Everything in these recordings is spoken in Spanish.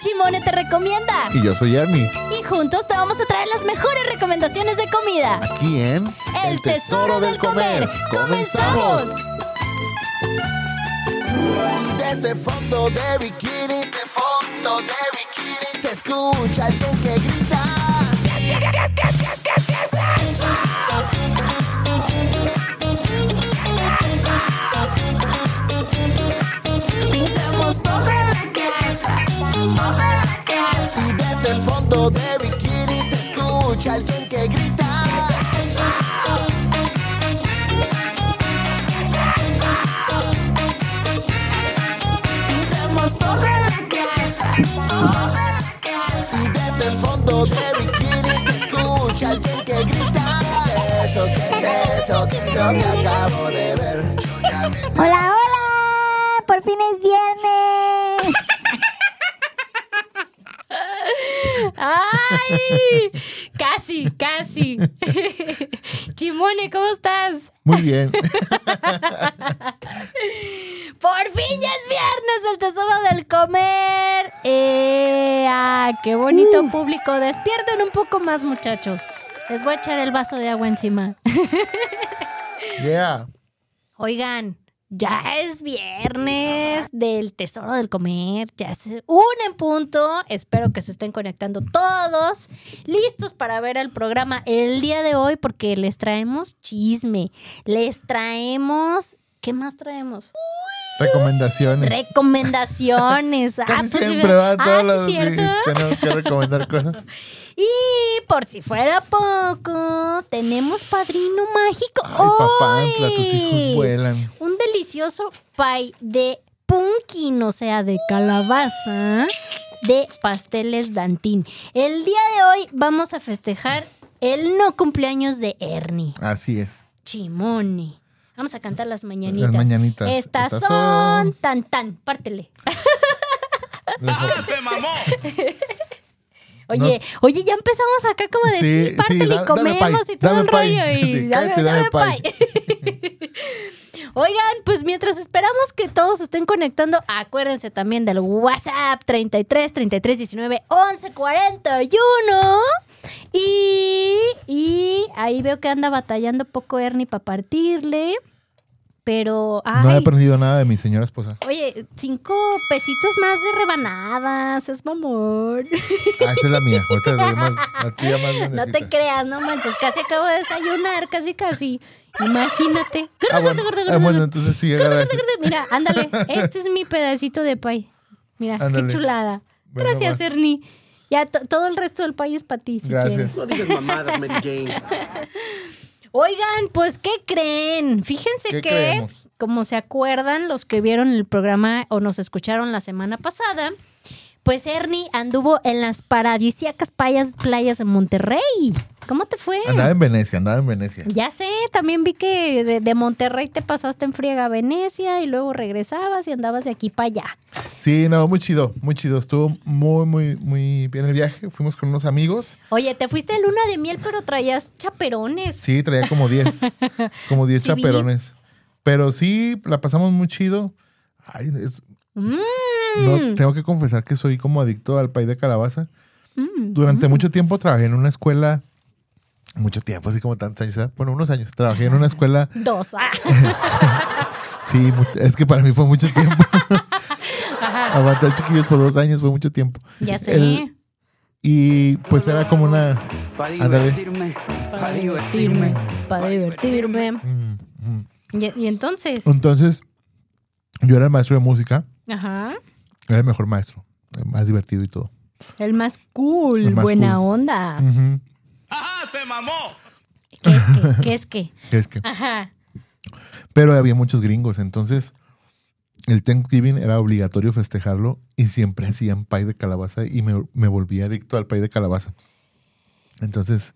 Chimone te recomienda. Y yo soy Ernie. Y juntos te vamos a traer las mejores recomendaciones de comida. Aquí en El Tesoro del Comer. ¡Comenzamos! Desde fondo de bikini, de fondo de bikini, se escucha alguien que grita. Fondo de bikini se escucha alguien que grita. El fondo que grita. ¿Qué es eso? ¿Qué es eso? ¿Qué es lo que acabo de Chimone, ¿cómo estás? Muy bien. Por fin ya es viernes, el tesoro del comer. Eh, ah, qué bonito público. Despierten un poco más, muchachos. Les voy a echar el vaso de agua encima. Yeah. Oigan, ya es viernes del tesoro del comer. Ya es un en punto. Espero que se estén conectando todos. Listos para ver el programa el día de hoy porque les traemos chisme. Les traemos... ¿Qué más traemos? Recomendaciones. Recomendaciones. Ah, Casi pues, siempre van ah, todos ¿sí los es cierto? tenemos que recomendar cosas. Y por si fuera poco, tenemos padrino mágico. Ay, papantla, tus hijos vuelan. Un delicioso pie de pumpkin, o sea, de calabaza, de pasteles Dantín. El día de hoy vamos a festejar el no cumpleaños de Ernie. Así es. Chimone. Vamos a cantar las mañanitas. Las mañanitas. Estas, Estas son son- tan tan, pártele. Les- Oye, oye, ya empezamos acá como de Sí, sí, pártele sí, y da- dame comemos pie, y todo dame el pie. rollo. Y Sí, cállate, dame pie. Oigan, pues mientras esperamos que todos estén conectando, acuérdense también del WhatsApp 33 33 19 11 41. Y, y ahí veo que anda batallando poco Ernie para partirle. Pero, ay, No he aprendido nada de mi señora esposa. oye, cinco pesitos más de rebanadas, es mamón. Ah, esa es la mía. Ahorita más, la tuya más No te creas, no manches, casi acabo de desayunar, casi, casi. Imagínate. Ah, bueno, ah, bueno, entonces sí. Mira, ándale, este es mi pedacito de pay. Mira, Ándale. qué chulada. Gracias. Ernie. Ya to- todo el resto del pay es para ti, si Gracias. quieres. No digas mamadas, Mary Jane. Oigan, pues, ¿qué creen? Fíjense ¿Qué que, creemos? como se acuerdan los que vieron el programa o nos escucharon la semana pasada, pues Ernie anduvo en las paradisíacas playas, playas de Monterrey. ¿Cómo te fue? Andaba en Venecia, andaba en Venecia. Ya sé, también vi que de, de Monterrey te pasaste en friega a Venecia y luego regresabas y andabas de aquí para allá. Sí, no, muy chido, muy chido. Estuvo muy, muy, muy bien el viaje. Fuimos con unos amigos. Oye, te fuiste de luna de miel, pero traías chaperones. Sí, traía como 10, como 10 Sí vi. chaperones. Pero sí, la pasamos muy chido. Ay, es- Mm, no, tengo que confesar que soy como adicto al pay de calabaza. mm, Durante mucho tiempo trabajé en una escuela, mucho tiempo, así como tantos años, ¿eh? bueno, unos años. Trabajé en una escuela, Dos. Ah. sí, es que para mí fue mucho tiempo. Aguantar chiquillos por dos años fue mucho tiempo. Ya sé. El- y pues era como una... Para divertirme. para divertirme. Para divertirme. mm, mm. Y, y entonces. Entonces, yo era el maestro de música, Ajá. era el mejor maestro, el más divertido y todo. El más cool. El más buena cool. onda. ¿Qué es que? ¿Qué es que? Que es que, Ajá. pero había muchos gringos, entonces el Thanksgiving era obligatorio festejarlo y siempre hacían pay de calabaza y me, me volví adicto al pay de calabaza. Entonces,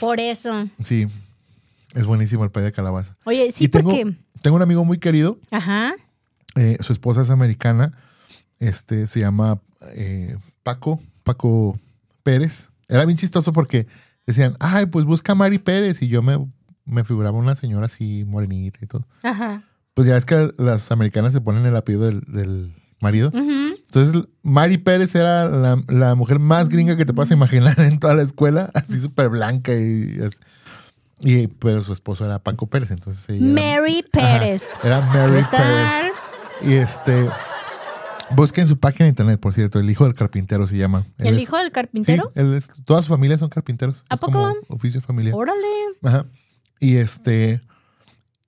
Por eso. sí, es buenísimo el pay de calabaza. Oye, sí, tengo, porque. tengo un amigo muy querido, Ajá. eh, su esposa es americana, este se llama eh, Paco, Paco Pérez. Era bien chistoso porque decían, ay, pues busca a Mari Pérez y yo me, me figuraba una señora así morenita y todo. Ajá. Pues ya es que las americanas se ponen el apellido del, del marido. Entonces, Mari Pérez era la, la mujer más gringa que te puedas imaginar en toda la escuela, así súper blanca y, así. y pero su esposo era Paco Pérez, entonces ella era- Mary Ajá, Pérez. era Mary. Pérez. Y este busquen su página de internet, por cierto, el hijo del carpintero se llama. ¿El es- hijo del Sí, carpintero? él es- toda su familia son carpinteros. ¿A Es poco? como oficio familiar. Órale. Ajá. Y este.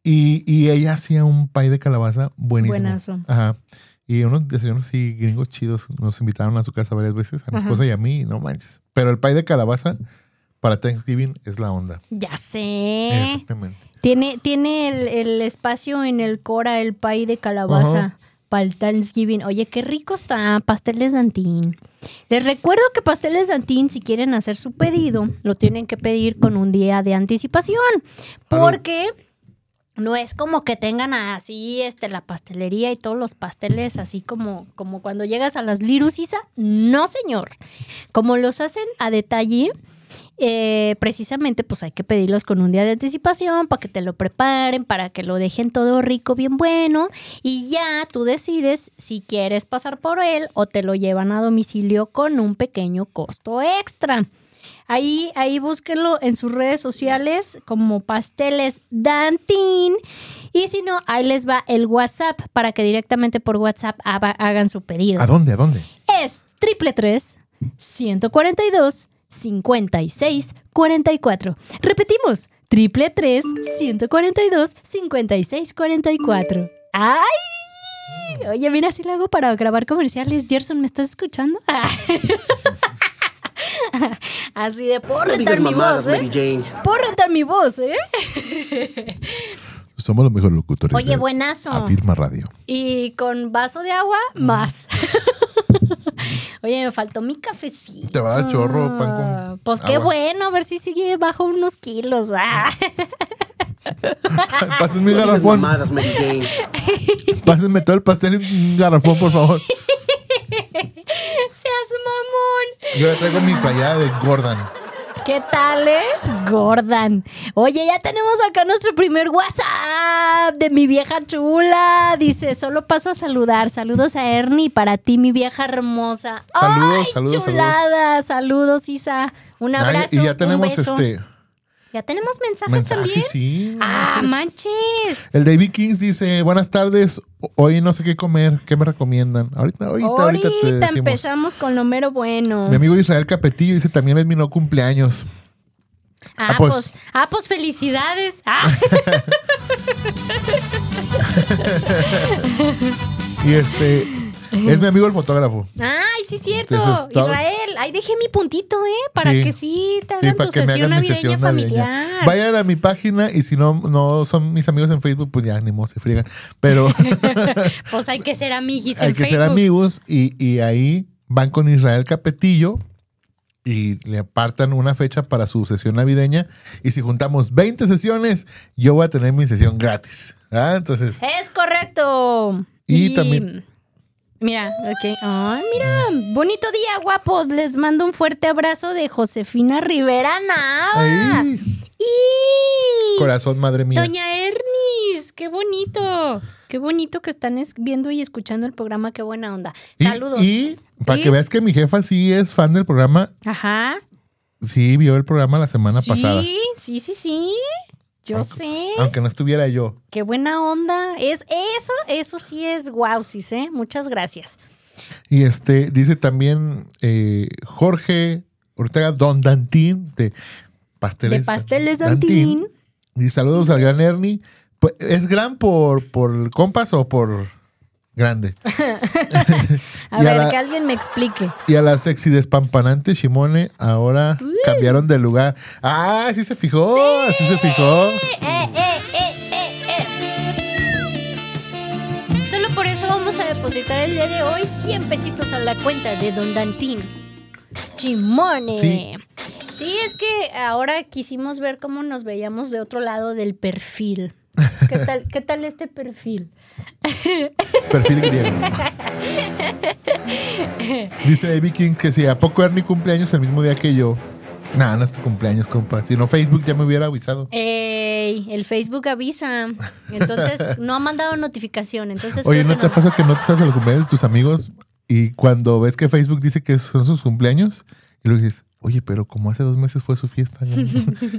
Y, y ella hacía un pay de calabaza buenísimo. Buenazo. Ajá. Y unos desayunos así gringos chidos nos invitaron a su casa varias veces, a mi Ajá. esposa y a mí, no manches. Pero el pay de calabaza para Thanksgiving es la onda. Ya sé. Exactamente. Tiene, tiene el, el espacio en el Cora, el pay de calabaza. Ajá. Para el Thanksgiving. Oye, qué rico está. Pasteles Dantín. Les recuerdo que Pasteles Dantín, si quieren hacer su pedido, lo tienen que pedir con un día de anticipación. Porque no es como que tengan así este, la pastelería y todos los pasteles, así como, como cuando llegas a las Lirus Isa. No, señor. Como los hacen a detalle, eh, precisamente pues hay que pedirlos con un día de anticipación para que te lo preparen, para que lo dejen todo rico, bien bueno. Y ya tú decides si quieres pasar por él o te lo llevan a domicilio con un pequeño costo extra. Ahí, ahí búsquenlo en sus redes sociales como Pasteles Dantín. Y si no, ahí les va el WhatsApp para que directamente por WhatsApp haga- hagan su pedido. ¿A dónde? ¿A dónde? Es triple tres 142 56 44. Repetimos, triple tres 142 56 44. ¡Ay! Oye, mira, así lo hago para grabar comerciales. Gerson, ¿me estás escuchando? Así de por No rentar digas mi voz, Mary ¿eh? Jane. Por rentar mi voz, ¿eh? Somos los mejores locutores. Oye, buenazo. Afirma Radio. Y con vaso de agua, más. Oye, me faltó mi cafecito. Te va a dar chorro, pan con Pues qué agua. bueno, a ver si sigue bajo unos kilos. Ah. Pásenme digas garrafón. mamadas, Mary Jane. Pásenme todo el pastel en un garrafón, por favor. Seas mamón. Yo le traigo mi playada de Gordon. ¿Qué tal, eh? Gordan. Oye, ya tenemos acá nuestro primer WhatsApp de mi vieja chula. Dice, solo paso a saludar. Saludos a Ernie para ti, mi vieja hermosa. Saludos, ¡Ay, saludos, chulada! Saludos, Isa. Un Ay, abrazo. y ya tenemos un beso. este Ya tenemos mensajes, mensaje, también. sí. Ah, manches. El David Kings dice, buenas tardes, hoy no sé qué comer, ¿qué me recomiendan? Ahorita, ahorita, ahorita, te Ahorita decimos. empezamos con lo mero bueno. Mi amigo Israel Capetillo dice, también es mi no cumpleaños. Ah, Ah, pues. pues, ah, pues felicidades. Ah. Y este, es mi amigo el fotógrafo. Ay, sí, cierto. Entonces, Israel, ahí dejé mi puntito, ¿eh? Para Sí. que sí te Sí, hagan para tu que me sesión mi navideña sesión familiar. navideña. Vayan a mi página y si no, no son mis amigos en Facebook, pues ya ni modo, se friegan. Pero Pues hay que ser amiguis hay en que Facebook. ser amigos y, y ahí van con Israel Capetillo y le apartan una fecha para su sesión navideña. Y si juntamos 20 sesiones, yo voy a tener mi sesión gratis. ¿Ah? Entonces, Es correcto. Y también- Mira, ok. Ay, mira. Bonito día, guapos. Les mando un fuerte abrazo de Josefina Rivera Nava. Y... corazón, madre mía. Doña Ernis, qué bonito. Qué bonito que están es- viendo y escuchando el programa. Qué buena onda. Saludos. Y, para Y- que veas que mi jefa sí es fan del programa, Ajá. sí vio el programa la semana sí, pasada. sí, sí, sí. Yo sé. Aunque no estuviera yo. Qué buena onda. Es eso, eso sí es guau, sí, ¿eh? Muchas gracias. Y este, dice también eh, Jorge Ortega Don Dantín de Pasteles. de Pasteles Dantín. Y saludos al gran Ernie. Pues, ¿Es gran por, por compas o por grande? A Y a ver, la- que alguien me explique. Y a la sexy despampanante Shimone ahora cambiaron de lugar. Ah, sí se fijó, sí se fijó. Eh, eh, eh, eh, eh. Solo por eso vamos a depositar el día de hoy 100 pesitos a la cuenta de Don Dantín. Chimone. Sí. Sí, es que ahora quisimos ver cómo nos veíamos de otro lado del perfil. ¿Qué tal, qué tal este perfil? Perfil griego. Dice David King que si a poco Ernie cumpleaños el mismo día que yo. Nah, no es tu cumpleaños, compa. Si no, Facebook ya me hubiera avisado. Ey, el Facebook avisa. Entonces, no ha mandado notificación. Entonces, Oye, ¿no te pasa que no te sabes el cumpleaños de tus amigos Y cuando ves que Facebook dice que son sus cumpleaños, y luego dices, oye, pero como hace dos meses fue su fiesta.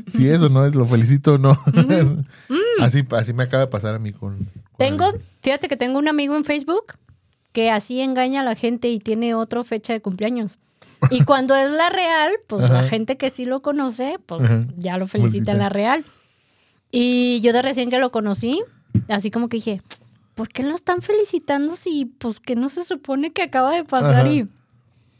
si eso no es, lo felicito o no. así, así me acaba de pasar a mí con... con Tengo, el- fíjate que tengo un amigo en Facebook que así engaña a la gente y tiene otra fecha de cumpleaños. Y cuando es la real, pues la Ajá. gente que sí lo conoce, pues Ajá. ya lo felicita en la real. Y yo de recién que lo conocí, así como que dije, ¿por qué lo están felicitando si pues que no se supone que acaba de pasar? Ajá. Y,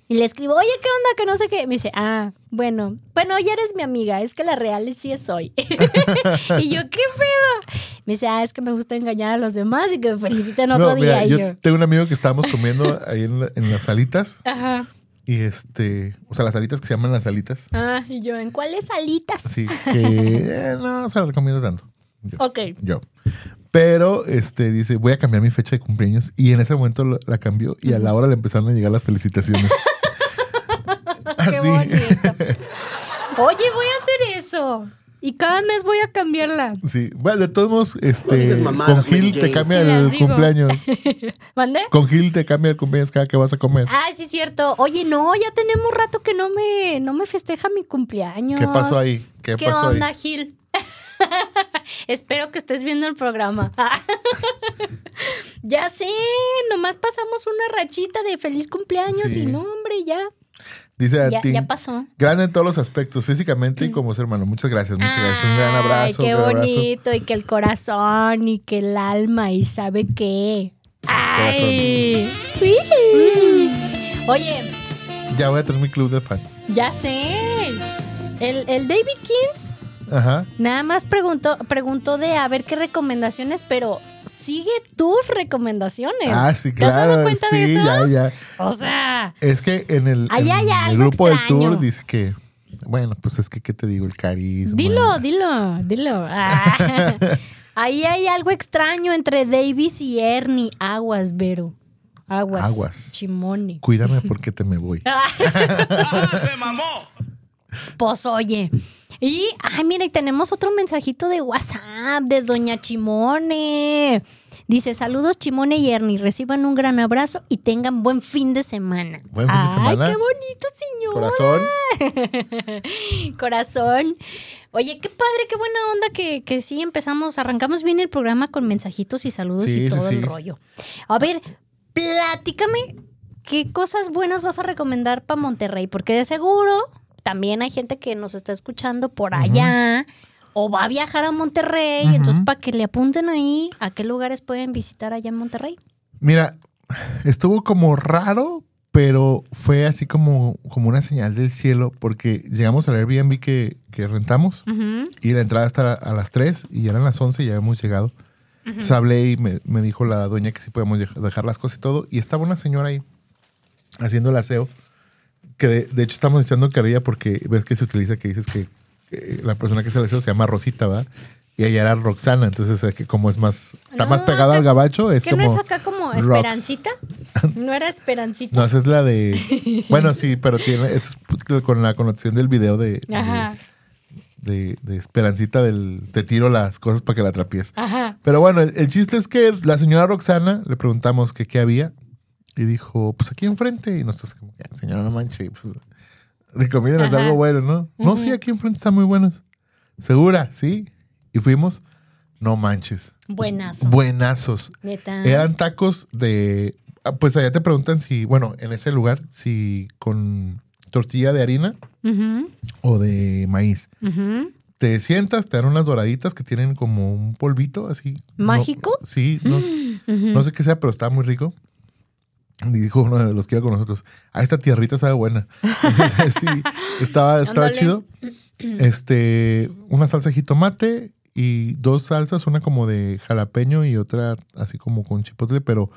y le escribo, oye, ¿qué onda? Que no sé qué. Me dice, ah, bueno, bueno, ya eres mi amiga, es que la real sí es hoy. y yo, ¿qué pedo? Me dice, ah, es que me gusta engañar a los demás y que me feliciten otro No, día. mira, y yo yo, tengo un amigo que estábamos comiendo ahí en, la- en las salitas. ajá. Y este, o sea, las alitas que se llaman las alitas. Ah, y yo, ¿en cuáles alitas? Así que eh, no se la recomiendo tanto. Yo. Ok. yo. Pero este dice, voy a cambiar mi fecha de cumpleaños. Y en ese momento lo- la cambió y a la hora le empezaron a llegar las felicitaciones. Qué Así. bonito. Oye, voy a hacer eso. Y cada mes voy a cambiarla. Sí. Bueno, de todos modos, este, con Gil te cambia Sí, el cumpleaños. ¿Mande? Con Gil te cambia el cumpleaños cada que vas a comer. Ah, sí, es cierto. Oye, no, ya tenemos rato que no me, no me festeja mi cumpleaños. ¿Qué pasó ahí? ¿Qué, ¿Qué pasó onda, ahí? Gil? Espero que estés viendo el programa. ya sé, nomás pasamos una rachita de feliz cumpleaños Sí. y no, hombre, ya. Dice a Ya, ti. ya pasó. Grande en todos los aspectos, físicamente y como ser humano. Muchas gracias, muchas gracias. Un gran abrazo. Qué abrazo. bonito. Y que el corazón y que el alma y sabe qué. Ay. Uy. Oye, Ya voy a tener mi club de fans. ya sé. El, el David Kings Ajá. nada más preguntó, preguntó de a ver qué recomendaciones, pero sigue tus recomendaciones. Ah, sí, ¿Te has dado claro. cuenta Sí, de eso? ya, ya. O sea, Es que en el, Ahí en hay el grupo del extraño. tour dice que, bueno, pues es que, ¿qué te digo? El carisma. dilo, dilo, dilo. Ah. Ahí hay algo extraño entre Davis y Ernie. Aguas, Vero. Aguas. Aguas. Chimone. Cuídame porque te me voy. Pues oye. Y, ay, mira, y tenemos otro mensajito de WhatsApp de Doña Chimone. Dice, saludos Chimone y Ernie, reciban un gran abrazo y tengan buen fin de semana. Buen fin de semana. Ay, qué bonito, señor. Corazón. Corazón. Oye, qué padre, qué buena onda que, que sí empezamos, arrancamos bien el programa con mensajitos y saludos Sí, y sí, todo el rollo. A ver, platícame qué cosas buenas vas a recomendar para Monterrey, porque de seguro también hay gente que nos está escuchando por allá o va a viajar a Monterrey, entonces para que le apunten ahí a qué lugares pueden visitar allá en Monterrey. Mira, estuvo como raro, pero fue así como, como una señal del cielo, porque llegamos al Airbnb que, que rentamos y la entrada hasta a las 3 y ya eran las 11 y ya habíamos llegado. Entonces hablé y me, me dijo la dueña que sí podemos dej- dejar las cosas y todo. Y estaba una señora ahí haciendo el aseo, que de, de hecho estamos echando carrilla porque ves que se utiliza que dices que, que la persona que hace el aseo se llama Rosita, ¿verdad? Y ella era Roxana, entonces eh, que como es más, está más pegada que- al gabacho, es ¿Qué como... no es acá como Rox. Esperancita? ¿No era Esperancita? No, esa es la de... Bueno, sí, pero tiene es con la connotación del video de, Ajá, de, de Esperancita del te tiro las cosas para que la atrapies. ajá. Pero bueno, el, el chiste es que la señora Roxana le preguntamos que qué había y dijo, pues aquí enfrente. Y nosotros como que, señora, no manche, pues de comida no es Ajá. algo bueno, ¿no? No, sí, aquí enfrente están muy buenos. ¿Segura? Sí. Y fuimos, no manches. Buenazo. Buenazos. Neta. Eran tacos de... ah, Pues allá te preguntan si, bueno, en ese lugar, si con tortilla de harina o de maíz. Te sientas, te dan unas doraditas que tienen como un polvito así. No- ¿Mágico? sí, no, no sé qué sea, pero está muy rico. Y dijo uno de los que iba con nosotros, ah, esta tierrita sabe buena. sí, estaba, estaba chido. Este, una salsa de jitomate y dos salsas, una como de jalapeño y otra así como con chipotle, pero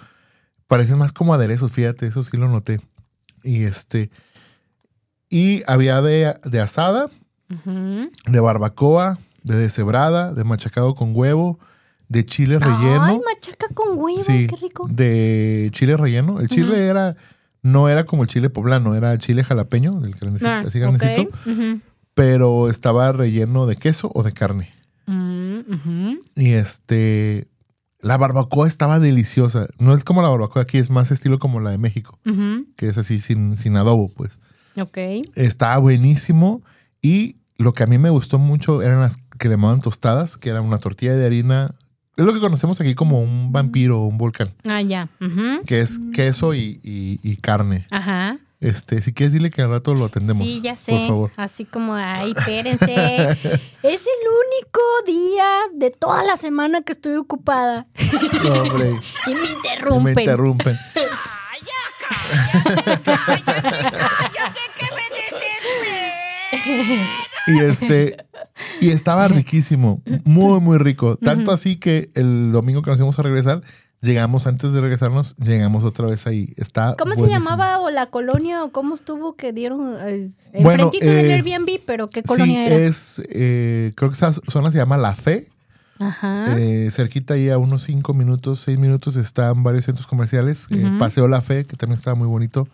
parecen más como aderezos, fíjate, eso sí lo noté. Y este, y había de, de asada, de barbacoa, de deshebrada, de machacado con huevo, de chile relleno. Ay, machaca con huevo, sí, qué rico. de chile relleno. El chile era, no era como el chile poblano, era chile jalapeño, del grandecito, Ah, así pero estaba relleno de queso o de carne. Mm. Y este, La barbacoa estaba deliciosa. No es como la barbacoa aquí, es más estilo como la de México, que es así sin, sin adobo, pues. Ok. Estaba buenísimo y lo que a mí me gustó mucho eran las que le llamaban tostadas, que era una tortilla de harina. Es lo que conocemos aquí como un vampiro o un volcán, Ah, ya. Ujú. que es queso y, y- y carne. Ajá. Este, si quieres, dile que al rato lo atendemos. Sí, ya sé. Por favor. Así como, ay, espérense. es el único día de toda la semana que estoy ocupada. No, hombre. Y me Me interrumpen. Y este, y estaba riquísimo, muy, muy rico. Tanto así que el domingo que nos íbamos a regresar, llegamos antes de regresarnos, llegamos otra vez ahí. Está ¿Cómo se llamaba o la colonia o cómo estuvo que dieron eh, Bueno, enfrentito del eh, Airbnb, pero qué colonia sí, era? es, eh, creo que esa zona se llama La Fe. Ajá. Eh, cerquita ahí a unos cinco minutos, seis minutos están varios centros comerciales. Eh. Paseo La Fe, que también estaba muy bonito.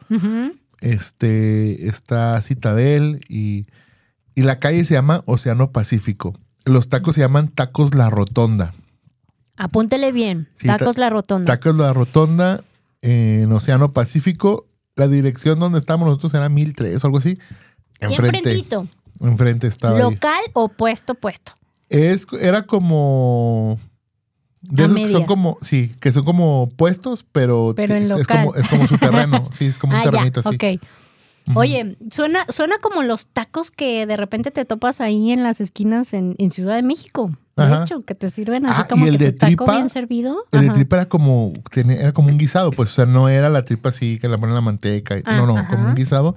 Este, está Citadel y, y la calle se llama Océano Pacífico. Los tacos se llaman Tacos La Rotonda. Apúntele bien. Sí, Tacos ta- La Rotonda. Tacos La Rotonda eh, en Océano Pacífico. La dirección donde estamos nosotros era 1003 o algo así. Enfrente. enfrentito. Enfrente estaba ahí. Local o puesto, puesto. Es, era como. De A esos que son como. Sí, que son como puestos, pero, Pero en es, es local. como, es como su terreno. Sí, es como un ah, ya. terrenito así. Ok. Oye, suena, suena como los tacos que de repente te topas ahí en las esquinas en, en Ciudad de México. De Ajá. hecho, que te sirven así Ah, como y el que de tu taco tripa, bien servido. El de tripa era como, era como un guisado, pues, o sea, no era la tripa así que la ponen en la manteca. Ah, no, no, ajá. como un guisado.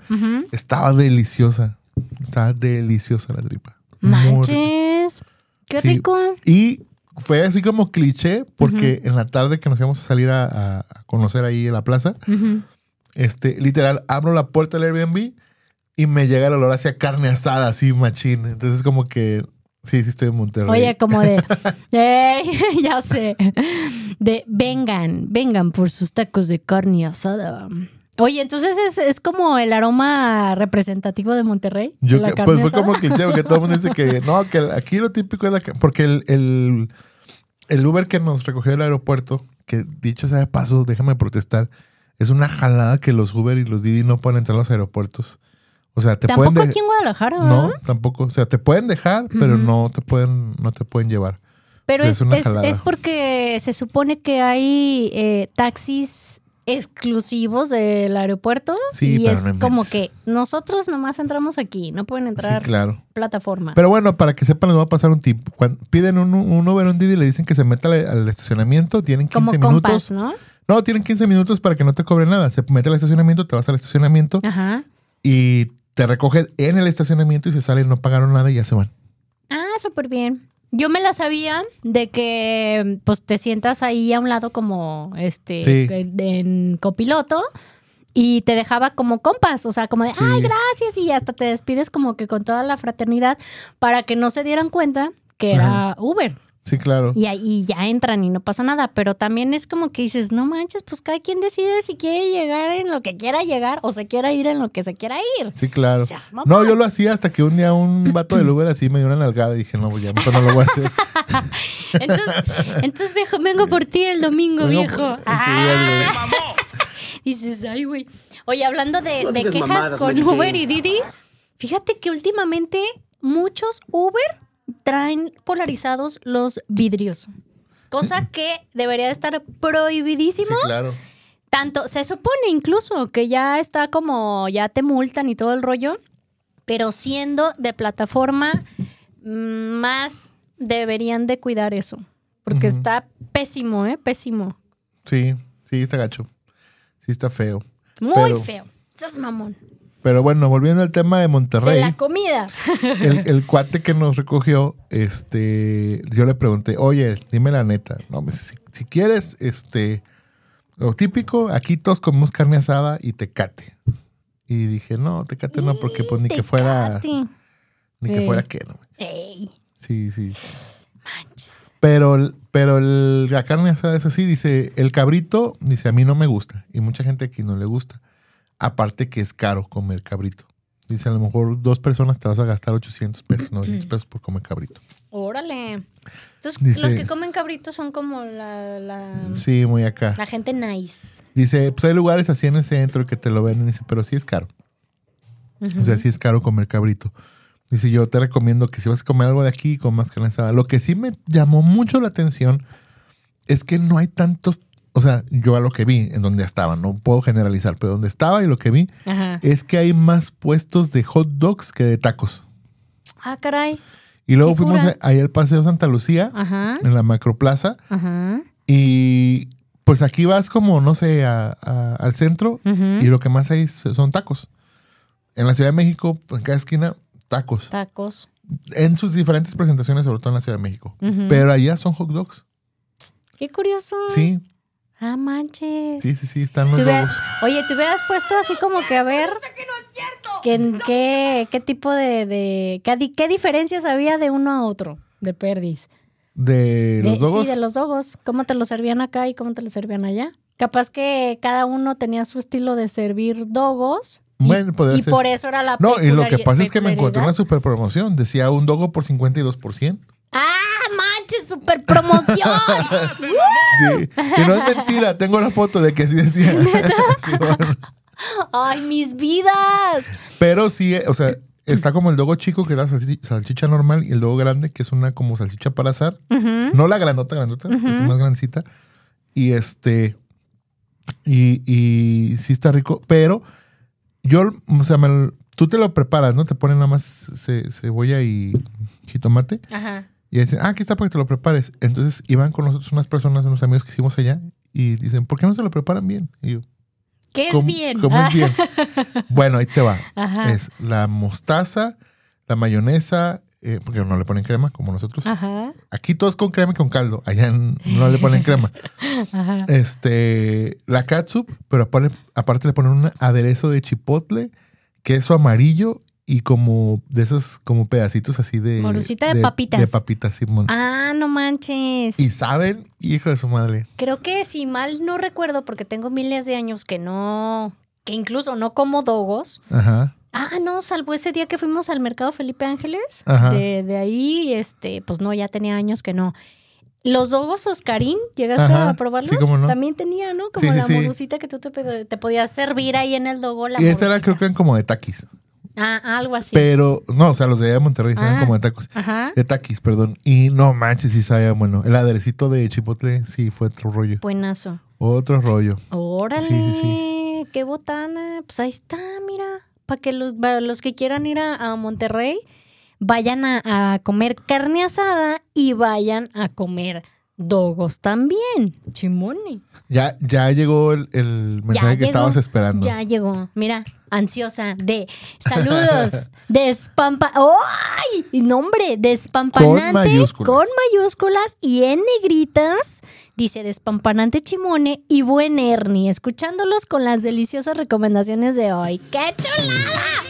Estaba deliciosa. Estaba deliciosa la tripa. Manches. Qué Sí. rico. Y fue así como cliché, porque en la tarde que nos íbamos a salir a, conocer ahí en la plaza. Este, literal, abro la puerta del Airbnb y me llega el olor hacia carne asada, así machín. Entonces, como que, sí, sí estoy en Monterrey. Oye, como de, ya sé, de vengan, vengan por sus tacos de carne asada. Oye, entonces es, es como el aroma representativo de Monterrey. Yo la que- carne pues fue como cliché, porque todo el mundo dice que no, que aquí lo típico es la Porque el, el, el Uber que nos recogió del aeropuerto, que dicho sea de paso, déjame protestar, es una jalada que los Uber y los Didi no pueden entrar a los aeropuertos. O sea, te Tampoco pueden. aquí en Guadalajara, No, ¿verdad? tampoco. O sea, te pueden dejar, pero no te pueden, no te pueden llevar. Pero o sea, es, es una es- porque se supone que hay eh, taxis exclusivos del aeropuerto Sí, y es no como que nosotros nomás entramos aquí, no pueden entrar Sí, claro. plataformas. Pero bueno, para que sepan, les voy a pasar un tip. Cuando piden un, un Uber, un Didi, y le dicen que se meta al, al estacionamiento, tienen 15 como minutos. ¿no? No, tienen 15 minutos para que no te cobren nada. Se mete al estacionamiento, te vas al estacionamiento Ajá. y te recogen en el estacionamiento y se salen, no pagaron nada y ya se van. Ah, súper bien. Yo me la sabía de que pues te sientas ahí a un lado como este Sí. en- copiloto y te dejaba como compas, o sea, como de, Sí. ay, gracias, y hasta te despides como que con toda la fraternidad para que no se dieran cuenta que era Uber. Sí, claro. Y ahí ya entran y no pasa nada, pero también es como que dices, no manches, pues cada quien decide si quiere llegar en lo que quiera llegar o se quiera ir en lo que se quiera ir. Sí, claro. Seas. No, yo lo hacía hasta que un día un vato del Uber así me dio una nalgada y dije, no, pues ya mejor no lo voy a hacer. Entonces, entonces viejo, vengo por ti el domingo, Vengo viejo. por- sí, Ah, dices, ay, güey. Oye, hablando de, No de digas quejas mamadas, con. Uber y Didi, fíjate que últimamente muchos Uber traen polarizados los vidrios. Cosa que debería de estar Sí, prohibidísimo. claro. Tanto, se supone incluso que ya está como, ya te multan y todo el rollo, pero siendo de plataforma, mm, más deberían de cuidar eso. Porque está pésimo, ¿eh? Pésimo. Sí, sí, está gacho. Sí, está feo. Muy Pero- feo. Sos mamón. Pero bueno, volviendo al tema de De Monterrey. la comida. el, el cuate que nos recogió, este, yo le pregunté, oye, dime la neta, no, me dice, si, si quieres, este, lo típico, aquí todos comemos carne asada y tecate. Y dije, no, tecate no, porque pues ni que fuera, ni que fuera que, no. Ey, Sí, sí. manches. Pero, pero el- la carne asada es así, dice, el cabrito, dice, a mí no me gusta. Y mucha gente aquí no le gusta. Aparte que es caro comer cabrito. Dice, a lo mejor dos personas te vas a gastar 800 pesos, 900 pesos por comer cabrito. Órale. Entonces, Dice- los que comen cabrito son como la, la, Sí, muy acá. la gente nice. Dice, pues hay lugares así en el centro que te lo venden, dice, pero sí es caro. O sea, sí es caro comer cabrito. Dice, yo te recomiendo que si vas a comer algo de aquí, comas carne asada. Lo que sí me llamó mucho la atención es que no hay tantos, o sea, yo a lo que vi, en donde estaba, no puedo generalizar, pero donde estaba y lo que vi Ajá. es que hay más puestos de hot dogs que de tacos. Ah, caray. Y luego fuimos cura. ahí al Paseo Santa Lucía, Ajá. en la Macroplaza, Ajá. y pues aquí vas como, no sé, a- a- al centro y lo que más hay son tacos. En la Ciudad de México, en cada esquina, tacos. Tacos. En sus diferentes presentaciones, sobre todo en la Ciudad de México. Pero allá son hot dogs. Qué curioso. Sí, Ah, manches. sí, sí, sí, están los logos. Oye, te hubieras puesto así como que a ver que- qué, qué tipo de, de qué, di- qué diferencias había de uno a otro de perdis. De los De- logos. Sí, de los dogos. ¿Cómo te lo servían acá y cómo te lo servían allá? Capaz que cada uno tenía su estilo de servir dogos. y- Bueno, podría y ser. por eso era la No, y lo que pasa es que me encontré una super promoción. Decía un dogo por 52%. ¡Ah, manches! ¡Super promoción! Sí. Y no es mentira, tengo la foto de que sí decía. Sí, bueno. ¡Ay, mis vidas! Pero sí, eh, o sea, está como el dogo chico, que es la salchi- salchicha normal, y el dogo grande, que es una como salchicha para. Ujú. No la grandota, grandota, es más grandecita. Y este. Y, y sí está rico, pero yo, o sea, me- tú te lo preparas, ¿no? Te ponen nada más ce- cebolla y jitomate. Ajá. Y dicen, ah, aquí está para que te lo prepares. Entonces iban con nosotros unas personas, unos amigos que hicimos allá, y dicen, ¿por qué no se lo preparan bien? Y yo, ¿Qué es ¿cómo- bien? ¿Cómo Ah, es bien? bueno, ahí te va. Ajá. Es la mostaza, la mayonesa, eh, porque no le ponen crema como nosotros. Ajá. Aquí todos con crema y con caldo. Allá no le ponen crema. Ajá. Este, la catsup, pero aparte, aparte le ponen un aderezo de chipotle, queso amarillo y como de esos como pedacitos así de Morucita de papitas. De papitas, Simón. Ah, no manches. Y saben, hijo de su madre. Creo que si mal no recuerdo, porque tengo miles de años que no, que incluso no como dogos. Ajá. Ah, no, salvo ese día que fuimos al mercado Felipe Ángeles. Ajá. De, de ahí, este, pues no, ya tenía años que no. Los dogos Oscarín, ¿llegaste Ajá, a probarlos? sí, no. También tenía, ¿no? Como Sí, la sí. morucita que tú te, te podías servir ahí en el dogo. La y ese era, creo que eran como de taquis. Ah, algo así. Pero, no, o sea, los de allá de Monterrey eran Ah. como de tacos. Ajá. De taquis, perdón. Y no manches, sí sabía bueno. El aderecito de chipotle, sí, fue otro rollo. Buenazo. Otro rollo. Órale, Sí, sí, qué botana. Pues ahí está, mira. Para que los, para los que quieran ir a, a Monterrey vayan a, a comer carne asada y vayan a comer dogos también. Chimone. Ya, ya llegó el, el mensaje que llegó, estabas esperando. Ya llegó. Mira, ansiosa de saludos, despampa. ¡Ay! Y Nombre, despampanante. Con mayúsculas. con mayúsculas y en negritas. Dice despampanante Chimone y buen Ernie, escuchándolos con las deliciosas recomendaciones de hoy. ¡Qué chulada!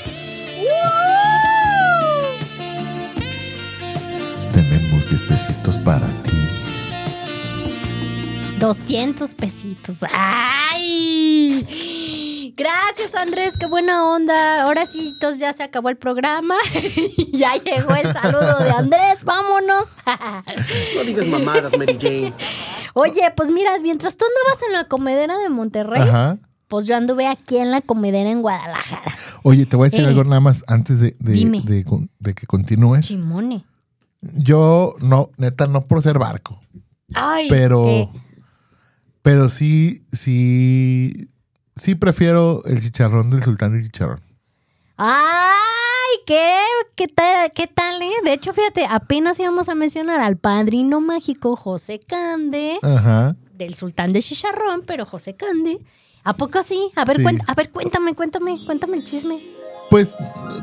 Tenemos 10 pesitos para. 200 pesitos. ¡Ay! Gracias, Andrés. Qué buena onda. Ahora sí, entonces ya se acabó el programa. ya llegó el saludo de Andrés. Vámonos. No digas mamadas, Mary Jane. Oye, pues mira, mientras tú andabas en la comedera de Monterrey, Ajá. pues yo anduve aquí en la comedera en Guadalajara. Oye, te voy a decir Eh. algo nada más antes de, de- Dime. de con- de que continúes. Chimone. Yo, no, neta, no por ser barco, Ay, pero, ¿qué? Pero sí, sí, sí prefiero el chicharrón del sultán del chicharrón. Ay, ¿qué? ¿Qué tal, ¿Qué tal, eh? De hecho, fíjate, apenas íbamos a mencionar al padrino mágico José Cande, Ajá. del sultán de Chicharrón, pero José Cande. ¿A poco sí? A ver, Sí. a ver, cuéntame, cuéntame, cuéntame el chisme. Pues,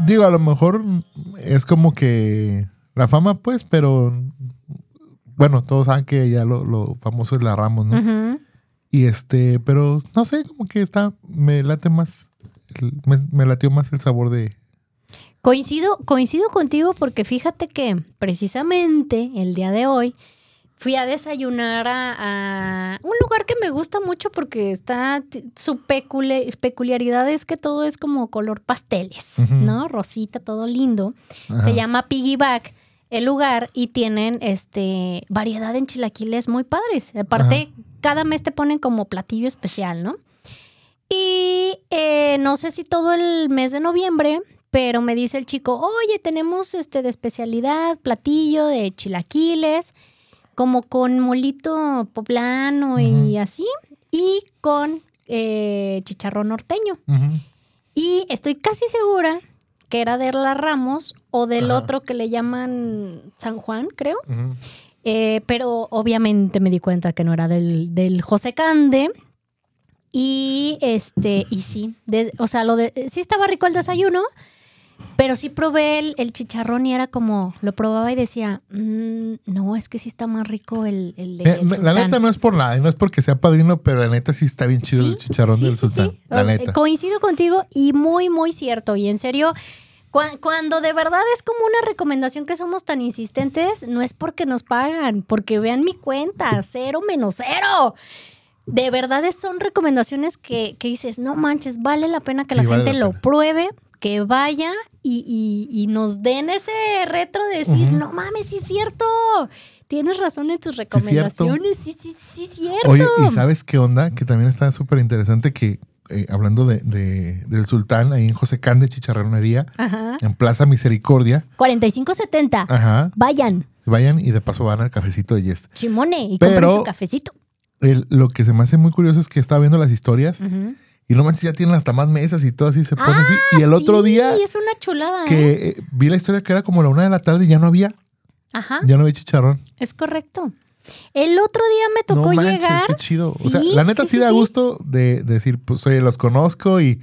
digo, a lo mejor es como que la fama, pues, pero bueno, todos saben que ya lo, lo famoso es la Ramos, ¿no? Ujú. Y este, pero no sé, como que está, me late más, me, me latió más el sabor de... Coincido, coincido contigo porque fíjate que precisamente el día de hoy fui a desayunar a, a un lugar que me gusta mucho porque está su peculi- peculiaridad es que todo es como color pasteles. ¿no? Rosita, todo lindo. Ajá. Se llama Piggyback. el lugar y tienen este variedad en chilaquiles muy padres. Aparte, cada mes te ponen como platillo especial, ¿no? Y eh, no sé si todo el mes de noviembre, pero me dice el chico, oye, tenemos este de especialidad, platillo de chilaquiles, como con molito poblano y así, y con eh, chicharrón norteño. Y estoy casi segura que era de la Ramos o del otro que le llaman San Juan, creo. Eh, pero obviamente me di cuenta que no era del, del José Cande. Y este, y sí, de- o sea, lo de, sí estaba rico el desayuno, pero sí probé el, el chicharrón y era como, lo probaba y decía, "Mm, no, es que sí está más rico el, el Eh, la sultán". neta no es por nada, no es porque sea padrino, pero la neta sí está bien chido Sí, el chicharrón sí, del sí, sultán. La neta. Coincido contigo y muy, muy cierto. Y en serio, cuando de verdad es como una recomendación que somos tan insistentes, no es porque nos pagan, porque vean mi cuenta, cero menos cero. De verdad son recomendaciones que, que dices, no manches, vale la pena que Sí, la vale gente la lo pruebe, que vaya y, y- y nos den ese retro de decir, no mames, sí es cierto. Tienes razón en tus es cierto. recomendaciones. Sí, sí, sí, es cierto. Oye, ¿y sabes qué onda? Que también está súper interesante que, eh, hablando de, de- del sultán, ahí en José Can de Chicharronería, Ajá. en Plaza Misericordia, 4570. ajá, Vayan, vayan y de paso van al cafecito de Yes. chimone y Pero- compren su cafecito. El- lo que se me hace muy curioso es que estaba viendo las historias Ujú. y no manches, ya tienen hasta más mesas y todo así se pone Ah, así. Y el otro día es una chulada. ¿eh? que eh, vi la historia que era como la una de la tarde y ya no había, Ajá, ya no había chicharrón. es correcto. El otro día me tocó no manches, llegar. qué chido. o sea, Sí, la neta sí, da sí. gusto de, de decir, pues oye, los conozco y,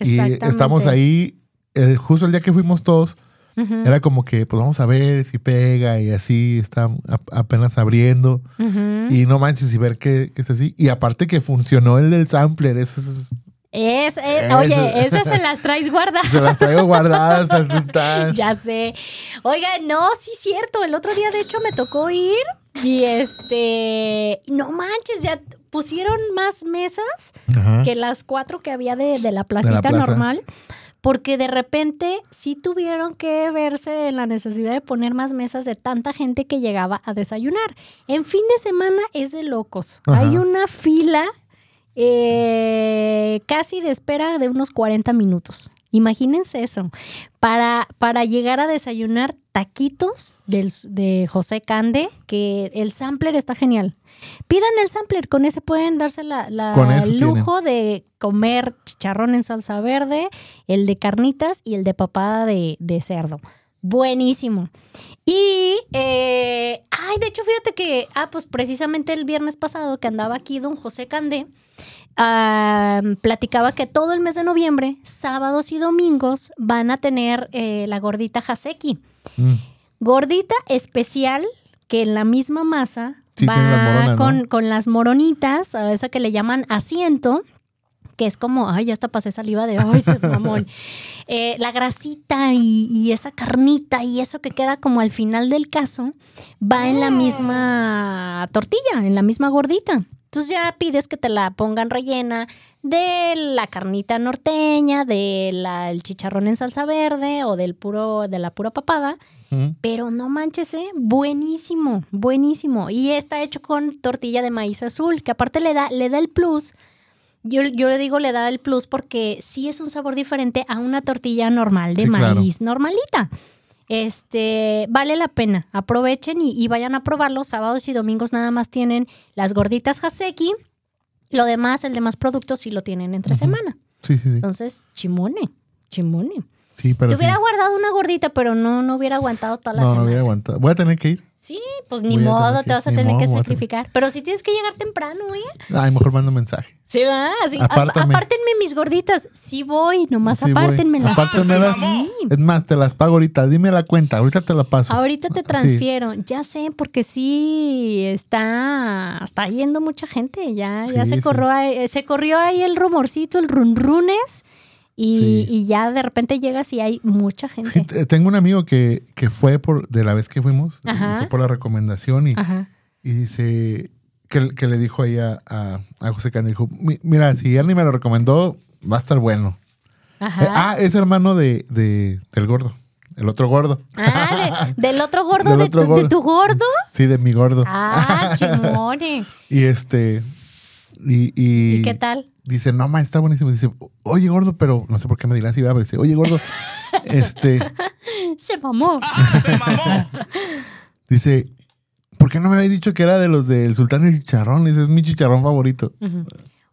y estamos ahí. el- justo el día que fuimos todos, Ujú, era como que, pues vamos a ver si pega y así está a- apenas abriendo. ujú. Y no manches y ver que, que está así. Y aparte que funcionó el del sampler, eso es- Es, es- Eso. oye, esas se las traes guardadas. se las traigo guardadas al sultán. Ya sé. Oiga, no, sí es cierto. El otro día, de hecho, me tocó ir y este. No manches, ya pusieron más mesas Ajá. que las cuatro que había de, de la placita plaza. normal. Porque de repente sí tuvieron que verse en la necesidad de poner más mesas de tanta gente que llegaba a desayunar. En fin de semana es de locos. Ajá. Hay una fila eh, casi de espera de unos 40 minutos. Imagínense eso. Para, para llegar a desayunar taquitos del, de José Cande, que el sampler está genial. Pidan el sampler, con ese pueden darse la, la- el lujo de comer chicharrón en salsa verde, el de carnitas y el de papada de, de cerdo. Buenísimo. Y, eh, ay, de hecho, fíjate que, ah, pues precisamente el viernes pasado que andaba aquí don José Candé, platicaba que todo el mes de noviembre, sábados y domingos, van a tener eh, la gordita Haseki. Mm. Gordita especial que en la misma masa Sí, va tiene las moronas, ¿no? con, con las moronitas, a esa que le llaman asiento, que es como, ay, ya hasta pasé saliva de, ese es mamón. Eh, la grasita y, y esa carnita y eso que queda como al final del caso, va en la misma tortilla, en la misma gordita. Entonces ya pides que te la pongan rellena de la carnita norteña, del chicharrón en salsa verde o del puro, de la pura papada. Pero no manches, ¿eh? buenísimo, buenísimo. Y está hecho con tortilla de maíz azul, que aparte le da, le da el plus. Yo, yo le digo le da el plus porque sí es un sabor diferente a una tortilla normal de Sí, claro. maíz normalita. Este, vale la pena. Aprovechen y, y vayan a probarlo. Sábados y domingos nada más tienen las gorditas Haseki. Lo demás, el demás productos sí lo tienen entre semana. Sí, sí, sí. Entonces, chimone, chimone. Sí, pero Te sí. hubiera guardado una gordita, pero no, no hubiera aguantado toda la No, no semana. hubiera aguantado. Voy a tener que ir. Sí, pues ni modo, te vas a tener modo, que sacrificar. Pero sí tienes que llegar temprano, ¿eh? Ay, mejor mando mensaje. Sí, va. Sí. Ap- Apártame. apártenme mis gorditas. Sí voy, nomás Sí, apártenmelas. Apártenmelas. Sí. Es más, te las pago ahorita. Dime la cuenta. Ahorita te la paso. Ahorita te Sí. transfiero. Ya sé, porque sí está, está yendo mucha gente. Ya, ya se corrió, se corrió ahí el rumorcito, el runrunes. Y, Sí. y ya de repente llegas y hay mucha gente. Sí, tengo un amigo que, que fue por de la vez que fuimos, fue por la recomendación y, y dice que, que le dijo ahí a, a, a José Cano, dijo, "Mi- mira, si él ni me lo recomendó, va a estar bueno. Ajá. Eh, ah, es hermano de, de- del gordo. el otro gordo. Ah, de- del otro gordo, Del de, otro tu, gordo. de tu gordo. Sí, de mi gordo. Ah, chimone. Y este. Y, y, ¿Y qué tal? Dice, no, ma, está buenísimo. Dice, oye, gordo, pero no sé por qué me dirás así, ¿verdad? pero dice, oye, gordo, este, Se mamó. dice, ¿por qué no me habéis dicho que era de los del Sultán del Chicharrón? Dice, es mi chicharrón favorito.